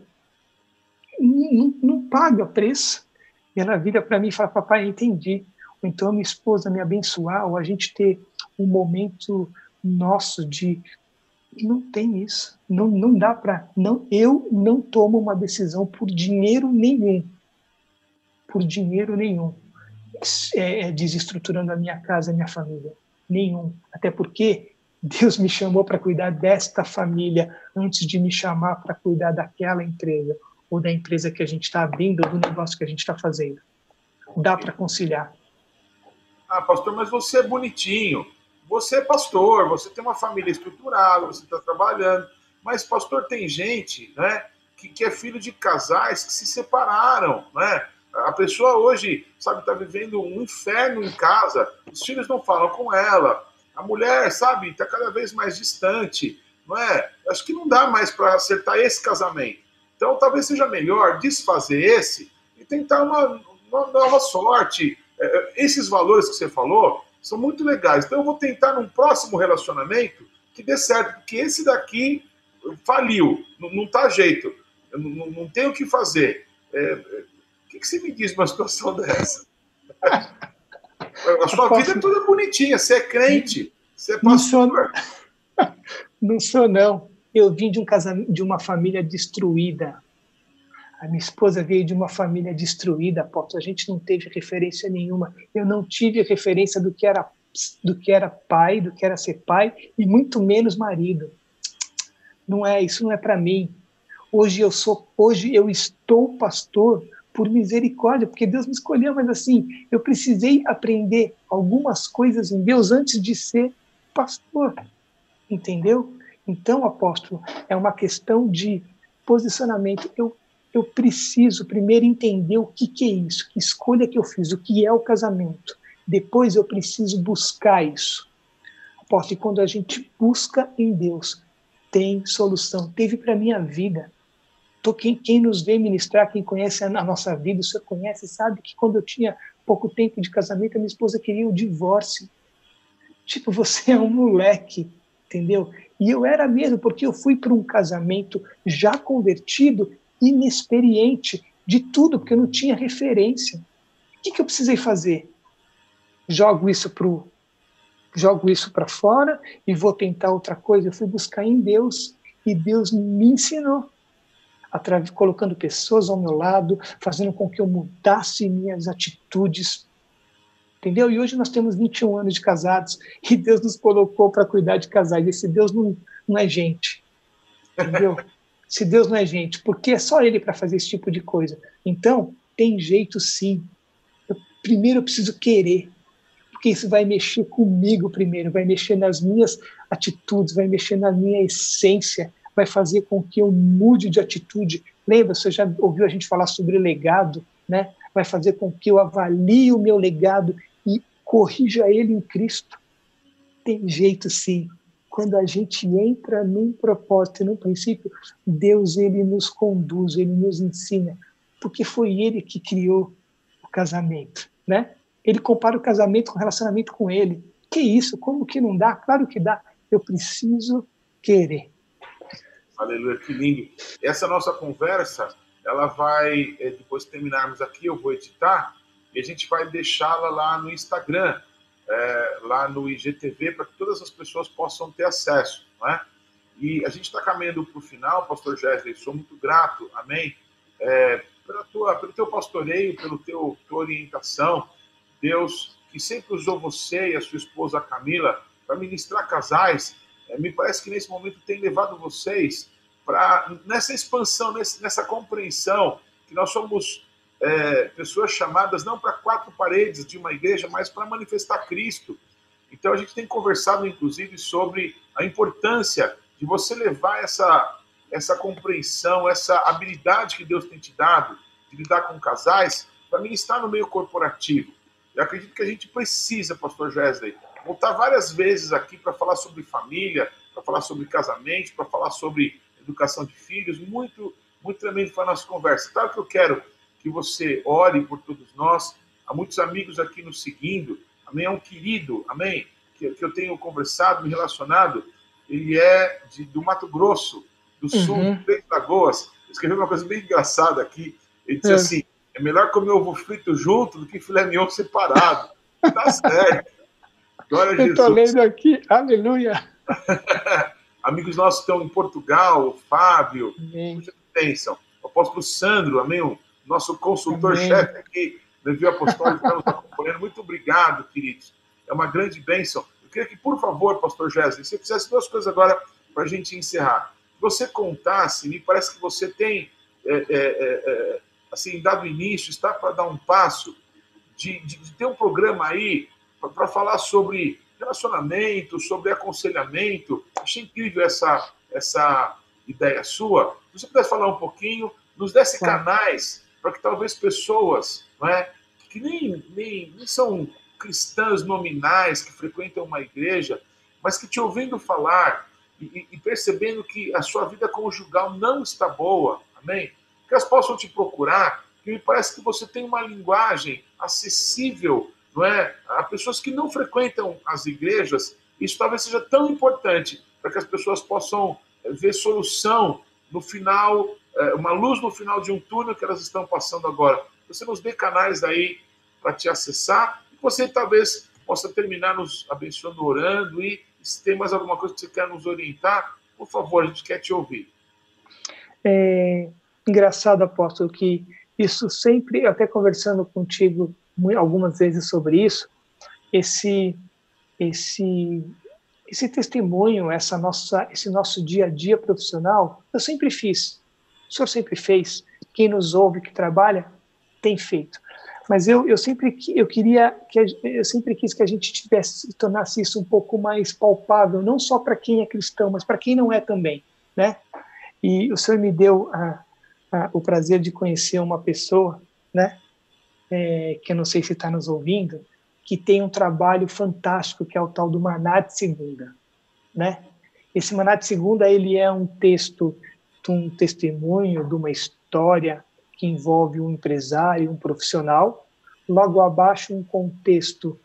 Não, não, paga preço. E ela vira para mim e fala, papai, entendi. Ou então minha esposa me abençoar, ou a gente ter um momento nosso de não tem isso. Não, não dá para. Não, eu não tomo uma decisão por dinheiro nenhum. Por dinheiro nenhum. É, é desestruturando a minha casa, a minha família. Nenhum. Até porque Deus me chamou para cuidar desta família antes de me chamar para cuidar daquela empresa ou da empresa que a gente está abrindo ou do negócio que a gente está fazendo. Dá para conciliar. Ah, pastor, mas você é bonitinho. Você é pastor, você tem uma família estruturada, você está trabalhando. Mas, pastor, tem gente né, que, que é filho de casais que se separaram, né? A pessoa hoje, sabe, está vivendo um inferno em casa, os filhos não falam com ela, a mulher, sabe, está cada vez mais distante, não é? Acho que não dá mais para acertar esse casamento. Então, talvez seja melhor desfazer esse e tentar uma, uma nova sorte. É, é, esses valores que você falou são muito legais. Então, eu vou tentar num próximo relacionamento que dê certo, porque esse daqui faliu, não, não tá jeito, eu não, não tenho o que fazer. É, o que, que você me diz numa [laughs] situação dessa? A sua vida é toda bonitinha, você é crente, você é pastor. Não sou, [laughs] não. Sou, não. Eu vim de, um casamento, de uma família destruída. A minha esposa veio de uma família destruída, apóstolo. A gente não teve referência nenhuma. Eu não tive referência do que era do que era pai, do que era ser pai e muito menos marido. Não é, isso não é para mim. Hoje eu sou, hoje eu estou pastor por misericórdia, porque Deus me escolheu, mas assim, eu precisei aprender algumas coisas em Deus antes de ser pastor. Entendeu? Então, apóstolo, é uma questão de posicionamento. Eu, eu preciso primeiro entender o que, que é isso, que escolha que eu fiz, o que é o casamento. Depois eu preciso buscar isso. Apóstolo, e quando a gente busca em Deus, tem solução. Teve para minha vida. Tô, quem, quem nos vê ministrar, quem conhece a nossa vida, o senhor conhece, sabe que quando eu tinha pouco tempo de casamento, a minha esposa queria o divórcio. Tipo, você é um moleque, entendeu? E eu era mesmo, porque eu fui para um casamento já convertido, inexperiente de tudo, porque eu não tinha referência. O que, que eu precisei fazer? Jogo isso pro jogo isso para fora e vou tentar outra coisa. Eu fui buscar em Deus e Deus me ensinou colocando pessoas ao meu lado, fazendo com que eu mudasse minhas atitudes. Entendeu? E hoje nós temos 21 anos de casados e Deus nos colocou para cuidar de casais. Esse Deus não, não é gente. Entendeu? Se Deus não é gente, porque é só Ele para fazer esse tipo de coisa. Então, tem jeito sim. Eu, primeiro eu preciso querer, porque isso vai mexer comigo primeiro, vai mexer nas minhas atitudes, vai mexer na minha essência, vai fazer com que eu mude de atitude. Lembra, você já ouviu a gente falar sobre legado, né? Vai fazer com que eu avalie o meu legado e corrija ele em Cristo. Tem jeito sim. Quando a gente entra num propósito, num princípio, Deus ele nos conduz, ele nos ensina, porque foi ele que criou o casamento, né? Ele compara o casamento com o relacionamento com ele. Que isso? Como que não dá? Claro que dá. Eu preciso querer. Aleluia, que lindo. Essa nossa conversa, ela vai, é, depois de terminarmos aqui, eu vou editar e a gente vai deixá-la lá no Instagram, é, lá no IGTV, para que todas as pessoas possam ter acesso, não é? E a gente está caminhando para o final, pastor Jéssica, sou muito grato, amém, é, pela tua, pelo teu pastoreio, pelo teu tua orientação, Deus que sempre usou você e a sua esposa Camila para ministrar casais, é, me parece que nesse momento tem levado vocês para nessa expansão, nesse, nessa compreensão que nós somos é, pessoas chamadas não para quatro paredes de uma igreja, mas para manifestar Cristo. Então a gente tem conversado, inclusive, sobre a importância de você levar essa essa compreensão, essa habilidade que Deus tem te dado de lidar com casais para ministrar no meio corporativo. Eu acredito que a gente precisa, pastor Gesley, voltar várias vezes aqui para falar sobre família, para falar sobre casamento, para falar sobre educação de filhos. Muito, muito tremendo foi a nossa conversa. Claro que eu quero que você ore por todos nós. Há muitos amigos aqui nos seguindo. Amém? É um querido, amém? Que, que eu tenho conversado, me relacionado. Ele é de, do Mato Grosso, do sul, uhum. Três Lagoas. Escreveu uma coisa bem engraçada aqui. Ele disse é. assim: é melhor comer ovo frito junto do que filé mignon separado. Tá [laughs] certo. Glória a Jesus. Estou lendo aqui, aleluia. [laughs] Amigos nossos estão em Portugal, o Fábio, pensam. O apóstolo Sandro, amém? Nosso consultor-chefe aqui do Envio Apostólico está nos acompanhando. Muito obrigado, queridos. É uma grande bênção. Eu queria que, por favor, pastor Jéssica, você fizesse duas coisas agora para a gente encerrar. Você contasse, me parece que você tem é, é, é, é assim, dado início, está para dar um passo de, de, de, ter um programa aí para falar sobre relacionamento, sobre aconselhamento. Achei incrível essa, essa ideia sua. Se você pudesse falar um pouquinho, nos desse canais para que talvez pessoas não é, que nem, nem, nem são cristãs nominais, que frequentam uma igreja, mas que te ouvindo falar e, e, percebendo que a sua vida conjugal não está boa, amém? Que elas possam te procurar, que me parece que você tem uma linguagem acessível, não é? A pessoas que não frequentam as igrejas, isso talvez seja tão importante para que as pessoas possam eh, ver solução no final, uma luz no final de um túnel que elas estão passando agora. Você nos dê canais aí para te acessar e você talvez possa terminar nos abençoando, orando e se tem mais alguma coisa que você quer nos orientar, por favor, a gente quer te ouvir. É engraçado, apóstolo, que isso sempre, até conversando contigo algumas vezes sobre isso, esse esse esse testemunho, essa nossa esse nosso dia a dia profissional, eu sempre fiz. O senhor sempre fez. Quem nos ouve, que trabalha, tem feito. Mas eu, eu sempre eu queria que eu sempre quis que a gente tivesse tornasse isso um pouco mais palpável, não só para quem é cristão, mas para quem não é também, né? E o Senhor me deu a, a, o prazer de conhecer uma pessoa, né? É, que eu não sei se está nos ouvindo, que tem um trabalho fantástico que é o tal do Maná de Segunda, né? Esse Maná de Segunda ele é um texto, um testemunho de uma história que envolve um empresário, um profissional. Logo abaixo, um contexto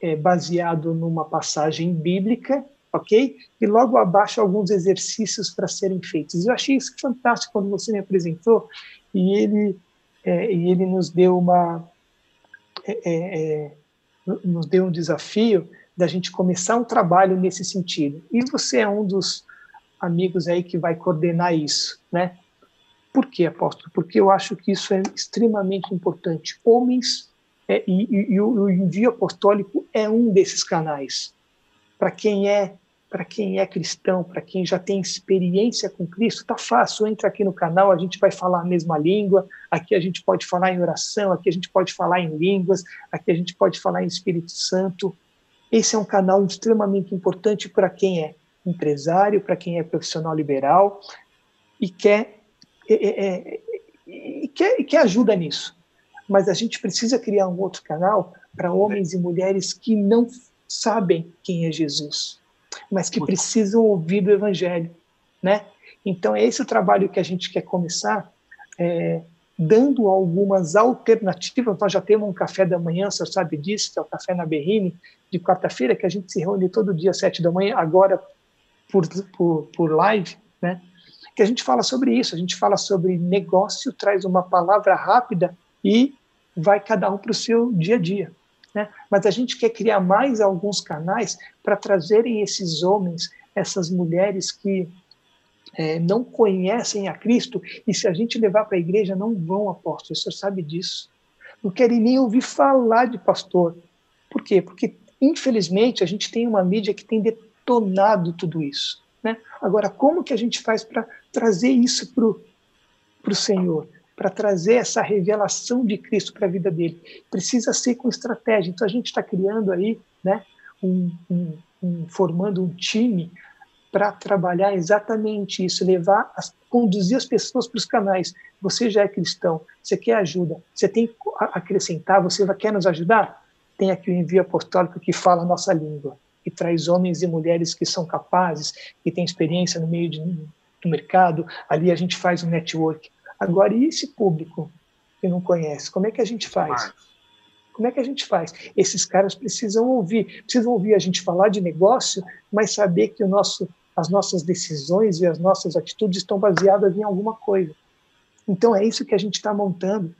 é, baseado numa passagem bíblica, ok? E logo abaixo, alguns exercícios para serem feitos. Eu achei isso fantástico quando você me apresentou e ele, é, e ele nos deu uma. É, nos deu um desafio da gente começar um trabalho nesse sentido. E você é um dos amigos aí que vai coordenar isso, né? Por quê, apóstolo? Porque eu acho que isso é extremamente importante. Homens é, e, e, e, o envio apostólico é um desses canais. Para quem é para quem é cristão, para quem já tem experiência com Cristo, tá fácil. Entra aqui no canal, a gente vai falar a mesma língua. Aqui a gente pode falar em oração, aqui a gente pode falar em línguas, aqui a gente pode falar em Espírito Santo. Esse é um canal extremamente importante para quem é empresário, para quem é profissional liberal e quer é, é, e, que, que ajuda nisso. Mas a gente precisa criar um outro canal para homens e mulheres que não sabem quem é Jesus, mas que precisam ouvir do Evangelho, né? Então é esse o trabalho que a gente quer começar, é, dando algumas alternativas. Nós já temos um café da manhã, senhor sabe disso, que é o café na Berrine, de quarta-feira, que a gente se reúne todo dia às sete da manhã, agora por, por, por live, né? que a gente fala sobre isso, a gente fala sobre negócio, traz uma palavra rápida e vai cada um para o seu dia a dia. Né? Mas a gente quer criar mais alguns canais para trazerem esses homens, essas mulheres que é, não conhecem a Cristo e se a gente levar para a igreja não vão, apóstolo, o senhor sabe disso. Não querem nem ouvir falar de pastor. Por quê? Porque, infelizmente, a gente tem uma mídia que tem detonado tudo isso. Né? Agora, como que a gente faz para trazer isso para o Senhor? Para trazer essa revelação de Cristo para a vida dele? Precisa ser com estratégia. Então, a gente está criando aí, né, um, um, um, formando um time para trabalhar exatamente isso, levar, as, conduzir as pessoas para os canais. Você já é cristão, você quer ajuda, você tem que acrescentar, você quer nos ajudar? Tem aqui o envio apostólico que fala a nossa língua que traz homens e mulheres que são capazes, que têm experiência no meio de, do mercado. Ali a gente faz um network. Agora, e esse público que não conhece? Como é que a gente faz? Como é que a gente faz? Esses caras precisam ouvir, precisam ouvir a gente falar de negócio, mas saber que o nosso, as nossas decisões e as nossas atitudes estão baseadas em alguma coisa. Então é isso que a gente está montando.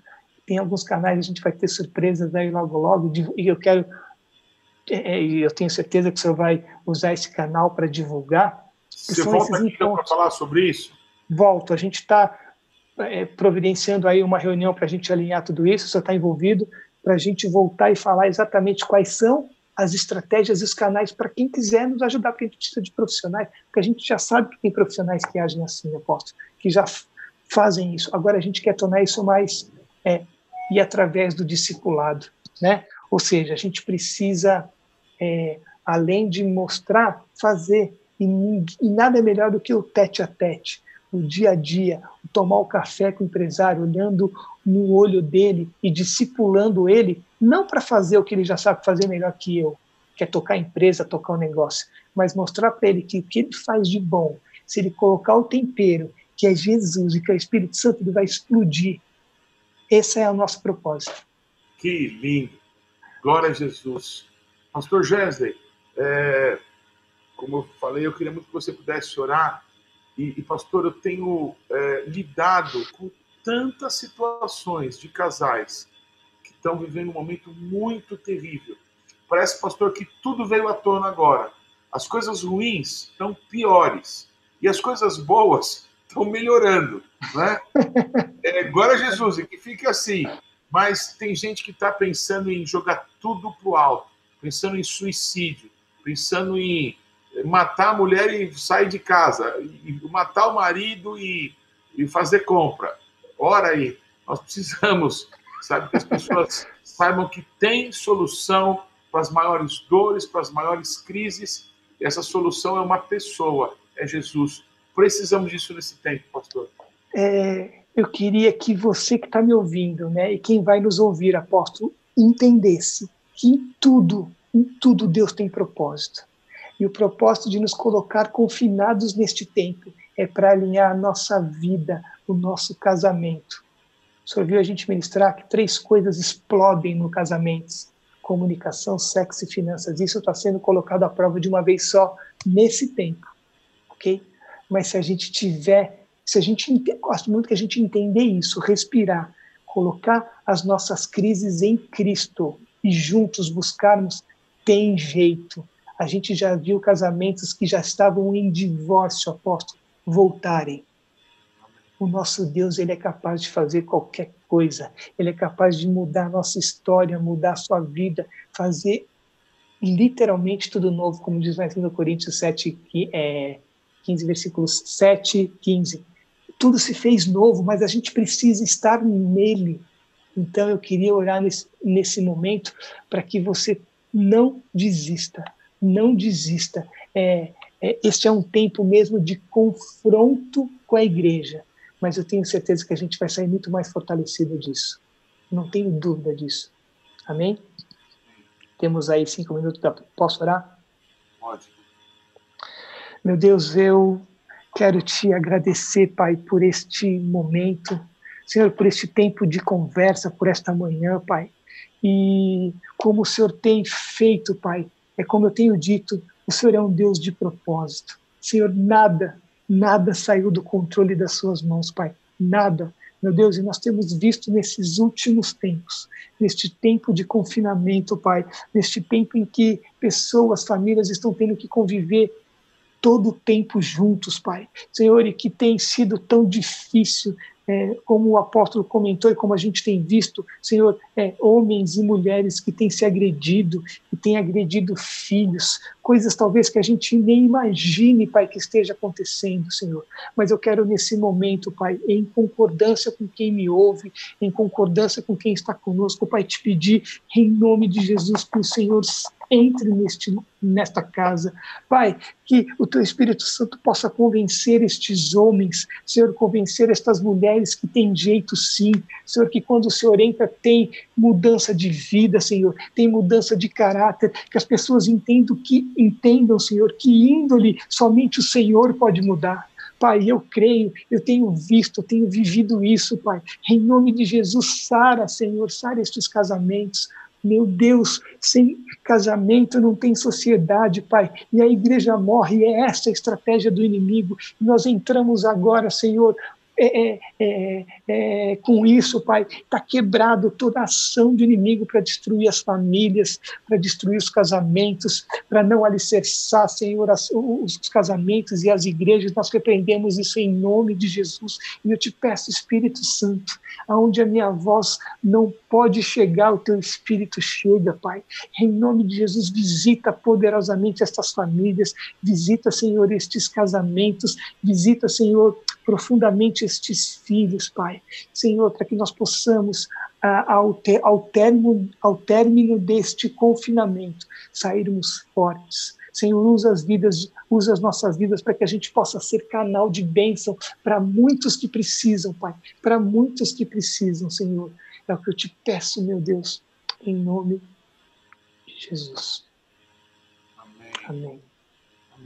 Tem alguns canais, a gente vai ter surpresas aí logo logo, e eu quero é, eu tenho certeza que o senhor vai usar esse canal para divulgar. Você volta aqui para falar sobre isso? Volto. A gente está é, providenciando aí uma reunião para a gente alinhar tudo isso, o senhor está envolvido, para a gente voltar e falar exatamente quais são as estratégias e os canais para quem quiser nos ajudar, porque a gente precisa de profissionais, porque a gente já sabe que tem profissionais que agem assim, aposto, que já fazem isso. Agora a gente quer tornar isso mais é, e através do discipulado, né? Ou seja, a gente precisa é, além de mostrar, fazer. E, e nada é melhor do que o tete a tete, o dia a dia, tomar o café com o empresário, olhando no olho dele e discipulando ele, não para fazer o que ele já sabe fazer melhor que eu, que é tocar a empresa, tocar o um negócio, mas mostrar para ele que o que ele faz de bom, se ele colocar o tempero, que é Jesus e que é o Espírito Santo, ele vai explodir. Esse é o nosso propósito. Que lindo! Glória a Jesus. Pastor Gesley, é, como eu falei, eu queria muito que você pudesse orar. E, e pastor, eu tenho é, lidado com tantas situações de casais que estão vivendo um momento muito terrível. Parece, pastor, que tudo veio à tona agora. As coisas ruins estão piores e as coisas boas estão melhorando, né? [laughs] É, glória a Jesus, e que fique assim. Mas tem gente que está pensando em jogar tudo pro alto, pensando em suicídio, pensando em matar a mulher e sair de casa, e matar o marido e, e fazer compra. Ora aí, nós precisamos, sabe, que as pessoas [laughs] saibam que tem solução para as maiores dores, para as maiores crises. E essa solução é uma pessoa, é Jesus. Precisamos disso nesse tempo, pastor. É, eu queria que você que está me ouvindo, né, e quem vai nos ouvir, apóstolo, entendesse que em tudo, em tudo Deus tem propósito. E o propósito de nos colocar confinados neste tempo é para alinhar a nossa vida, o nosso casamento. O senhor viu a gente ministrar que três coisas explodem no casamento: comunicação, sexo e finanças. Isso está sendo colocado à prova de uma vez só nesse tempo, ok? Mas se a gente tiver, se a gente gosto muito que a gente entender isso, respirar, colocar as nossas crises em Cristo e juntos buscarmos, tem jeito. A gente já viu casamentos que já estavam em divórcio, apóstolo, voltarem. O nosso Deus, ele é capaz de fazer qualquer coisa. Ele é capaz de mudar a nossa história, mudar a sua vida, fazer literalmente tudo novo, como diz mais no Coríntios 7, é, 15, versículos 7, 15. Tudo se fez novo, mas a gente precisa estar nele. Então eu queria orar nesse, nesse momento para que você não desista, não desista. É, é, este é um tempo mesmo de confronto com a igreja, mas eu tenho certeza que a gente vai sair muito mais fortalecido disso. Não tenho dúvida disso. Amém? Temos aí cinco minutos. Pra... Posso orar? Pode. Meu Deus, eu quero te agradecer, Pai, por este momento. Senhor, por este tempo de conversa, por esta manhã, Pai. E como o Senhor tem feito, Pai, é como eu tenho dito, o Senhor é um Deus de propósito. Senhor, nada, nada saiu do controle das suas mãos, Pai. Nada. Meu Deus, e nós temos visto nesses últimos tempos, neste tempo de confinamento, Pai, neste tempo em que pessoas, famílias estão tendo que conviver todo o tempo juntos, Pai. Senhor, e que tem sido tão difícil é, como o apóstolo comentou e como a gente tem visto, Senhor, é, homens e mulheres que têm se agredido, que têm agredido filhos, coisas talvez que a gente nem imagine, Pai, que esteja acontecendo, Senhor. Mas eu quero nesse momento, Pai, em concordância com quem me ouve, em concordância com quem está conosco, Pai, te pedir em nome de Jesus que o Senhor entre neste, nesta casa. Pai, que o teu Espírito Santo possa convencer estes homens, Senhor, convencer estas mulheres que têm jeito sim, Senhor, que quando o Senhor entra tem mudança de vida, Senhor, tem mudança de caráter, que as pessoas entendam que entendam, Senhor, que índole somente o Senhor pode mudar. Pai, eu creio, eu tenho visto, eu tenho vivido isso, Pai. Em nome de Jesus, sara, Senhor, sara estes casamentos, meu Deus, sem casamento não tem sociedade, Pai. E a igreja morre, é essa a estratégia do inimigo. nós entramos agora, Senhor, é, é, é, é, com isso, Pai, está quebrado toda a ação do inimigo para destruir as famílias, para destruir os casamentos, para não alicerçar, Senhor, as, os casamentos e as igrejas. Nós repreendemos isso em nome de Jesus. E eu te peço, Espírito Santo, aonde a minha voz não pode chegar, o teu Espírito chega, Pai. Em nome de Jesus, visita poderosamente estas famílias, visita, Senhor, estes casamentos, visita, Senhor, profundamente estes filhos, Pai. Senhor, para que nós possamos, ah, ao, ter, ao, término, ao término deste confinamento, sairmos fortes. Senhor, usa as vidas, usa as nossas vidas para que a gente possa ser canal de bênção para muitos que precisam, Pai. Para muitos que precisam, Senhor. É o que eu te peço, meu Deus, em nome de Jesus. Amém. Amém.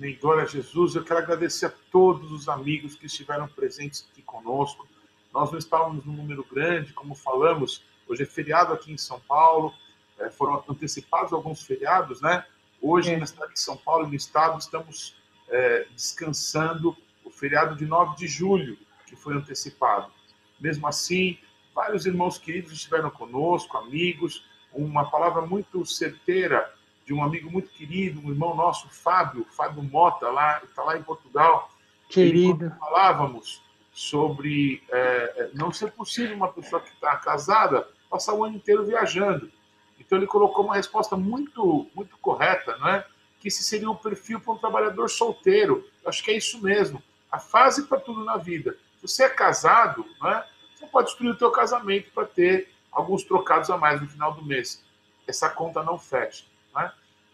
Amém. Glória a Jesus. Eu quero agradecer a todos os amigos que estiveram presentes aqui conosco. Nós não estávamos num número grande, como falamos. Hoje é feriado aqui em São Paulo. É, foram antecipados alguns feriados, né? Hoje, é. na cidade de São Paulo, no estado, estamos é, descansando o feriado de 9 de julho, que foi antecipado. Mesmo assim, vários irmãos queridos estiveram conosco, amigos. Uma palavra muito certeira de um amigo muito querido, um irmão nosso, Fábio, Fábio Mota, lá, está lá em Portugal. Querido. falávamos sobre é, é, não ser possível uma pessoa que está casada passar o ano inteiro viajando. Então ele colocou uma resposta muito, muito correta, não é? Que esse seria o um perfil para um trabalhador solteiro. Eu acho que é isso mesmo. A fase para tudo na vida. Se você é casado, não é? Você pode destruir o teu casamento para ter alguns trocados a mais no final do mês. Essa conta não fecha.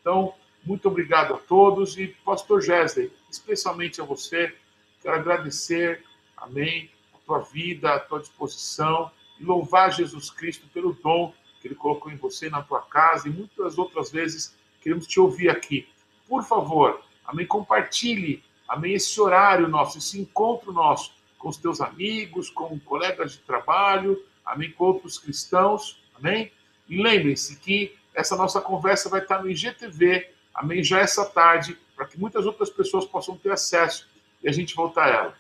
Então, muito obrigado a todos e Pastor Gesley, especialmente a você, quero agradecer, amém, a tua vida, a tua disposição e louvar Jesus Cristo pelo dom que Ele colocou em você, na tua casa e muitas outras vezes queremos te ouvir aqui. Por favor, amém, compartilhe, amém, esse horário nosso, esse encontro nosso com os teus amigos, com colegas de trabalho, amém, com outros cristãos, amém? E lembrem-se que essa nossa conversa vai estar no IGTV, amém, já essa tarde, para que muitas outras pessoas possam ter acesso e a gente voltar a ela.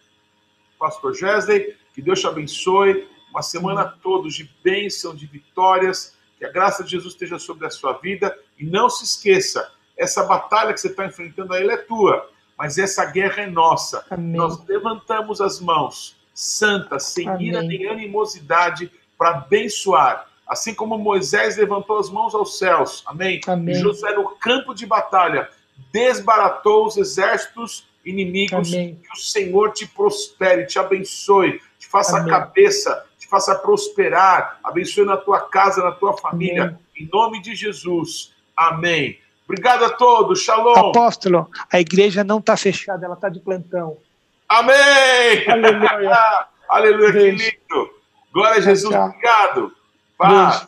Pastor Gesley, que Deus te abençoe, uma semana toda de bênção, de vitórias, que a graça de Jesus esteja sobre a sua vida e não se esqueça, essa batalha que você está enfrentando aí, ela é tua, mas essa guerra é nossa. Amém. Nós levantamos as mãos, santas, sem Amém. ira nem animosidade, para abençoar, Assim como Moisés levantou as mãos aos céus, amém? amém. Josué, no campo de batalha, desbaratou os exércitos inimigos. Amém. Que o Senhor te prospere, te abençoe, te faça amém. a cabeça, te faça prosperar, abençoe na tua casa, na tua família, em nome de Jesus. Amém. Obrigado a todos. Shalom. Apóstolo, a igreja não está fechada, ela está de plantão. Amém! Aleluia. [laughs] Aleluia, que lindo. Glória a Jesus. Tchau. Obrigado. Paz.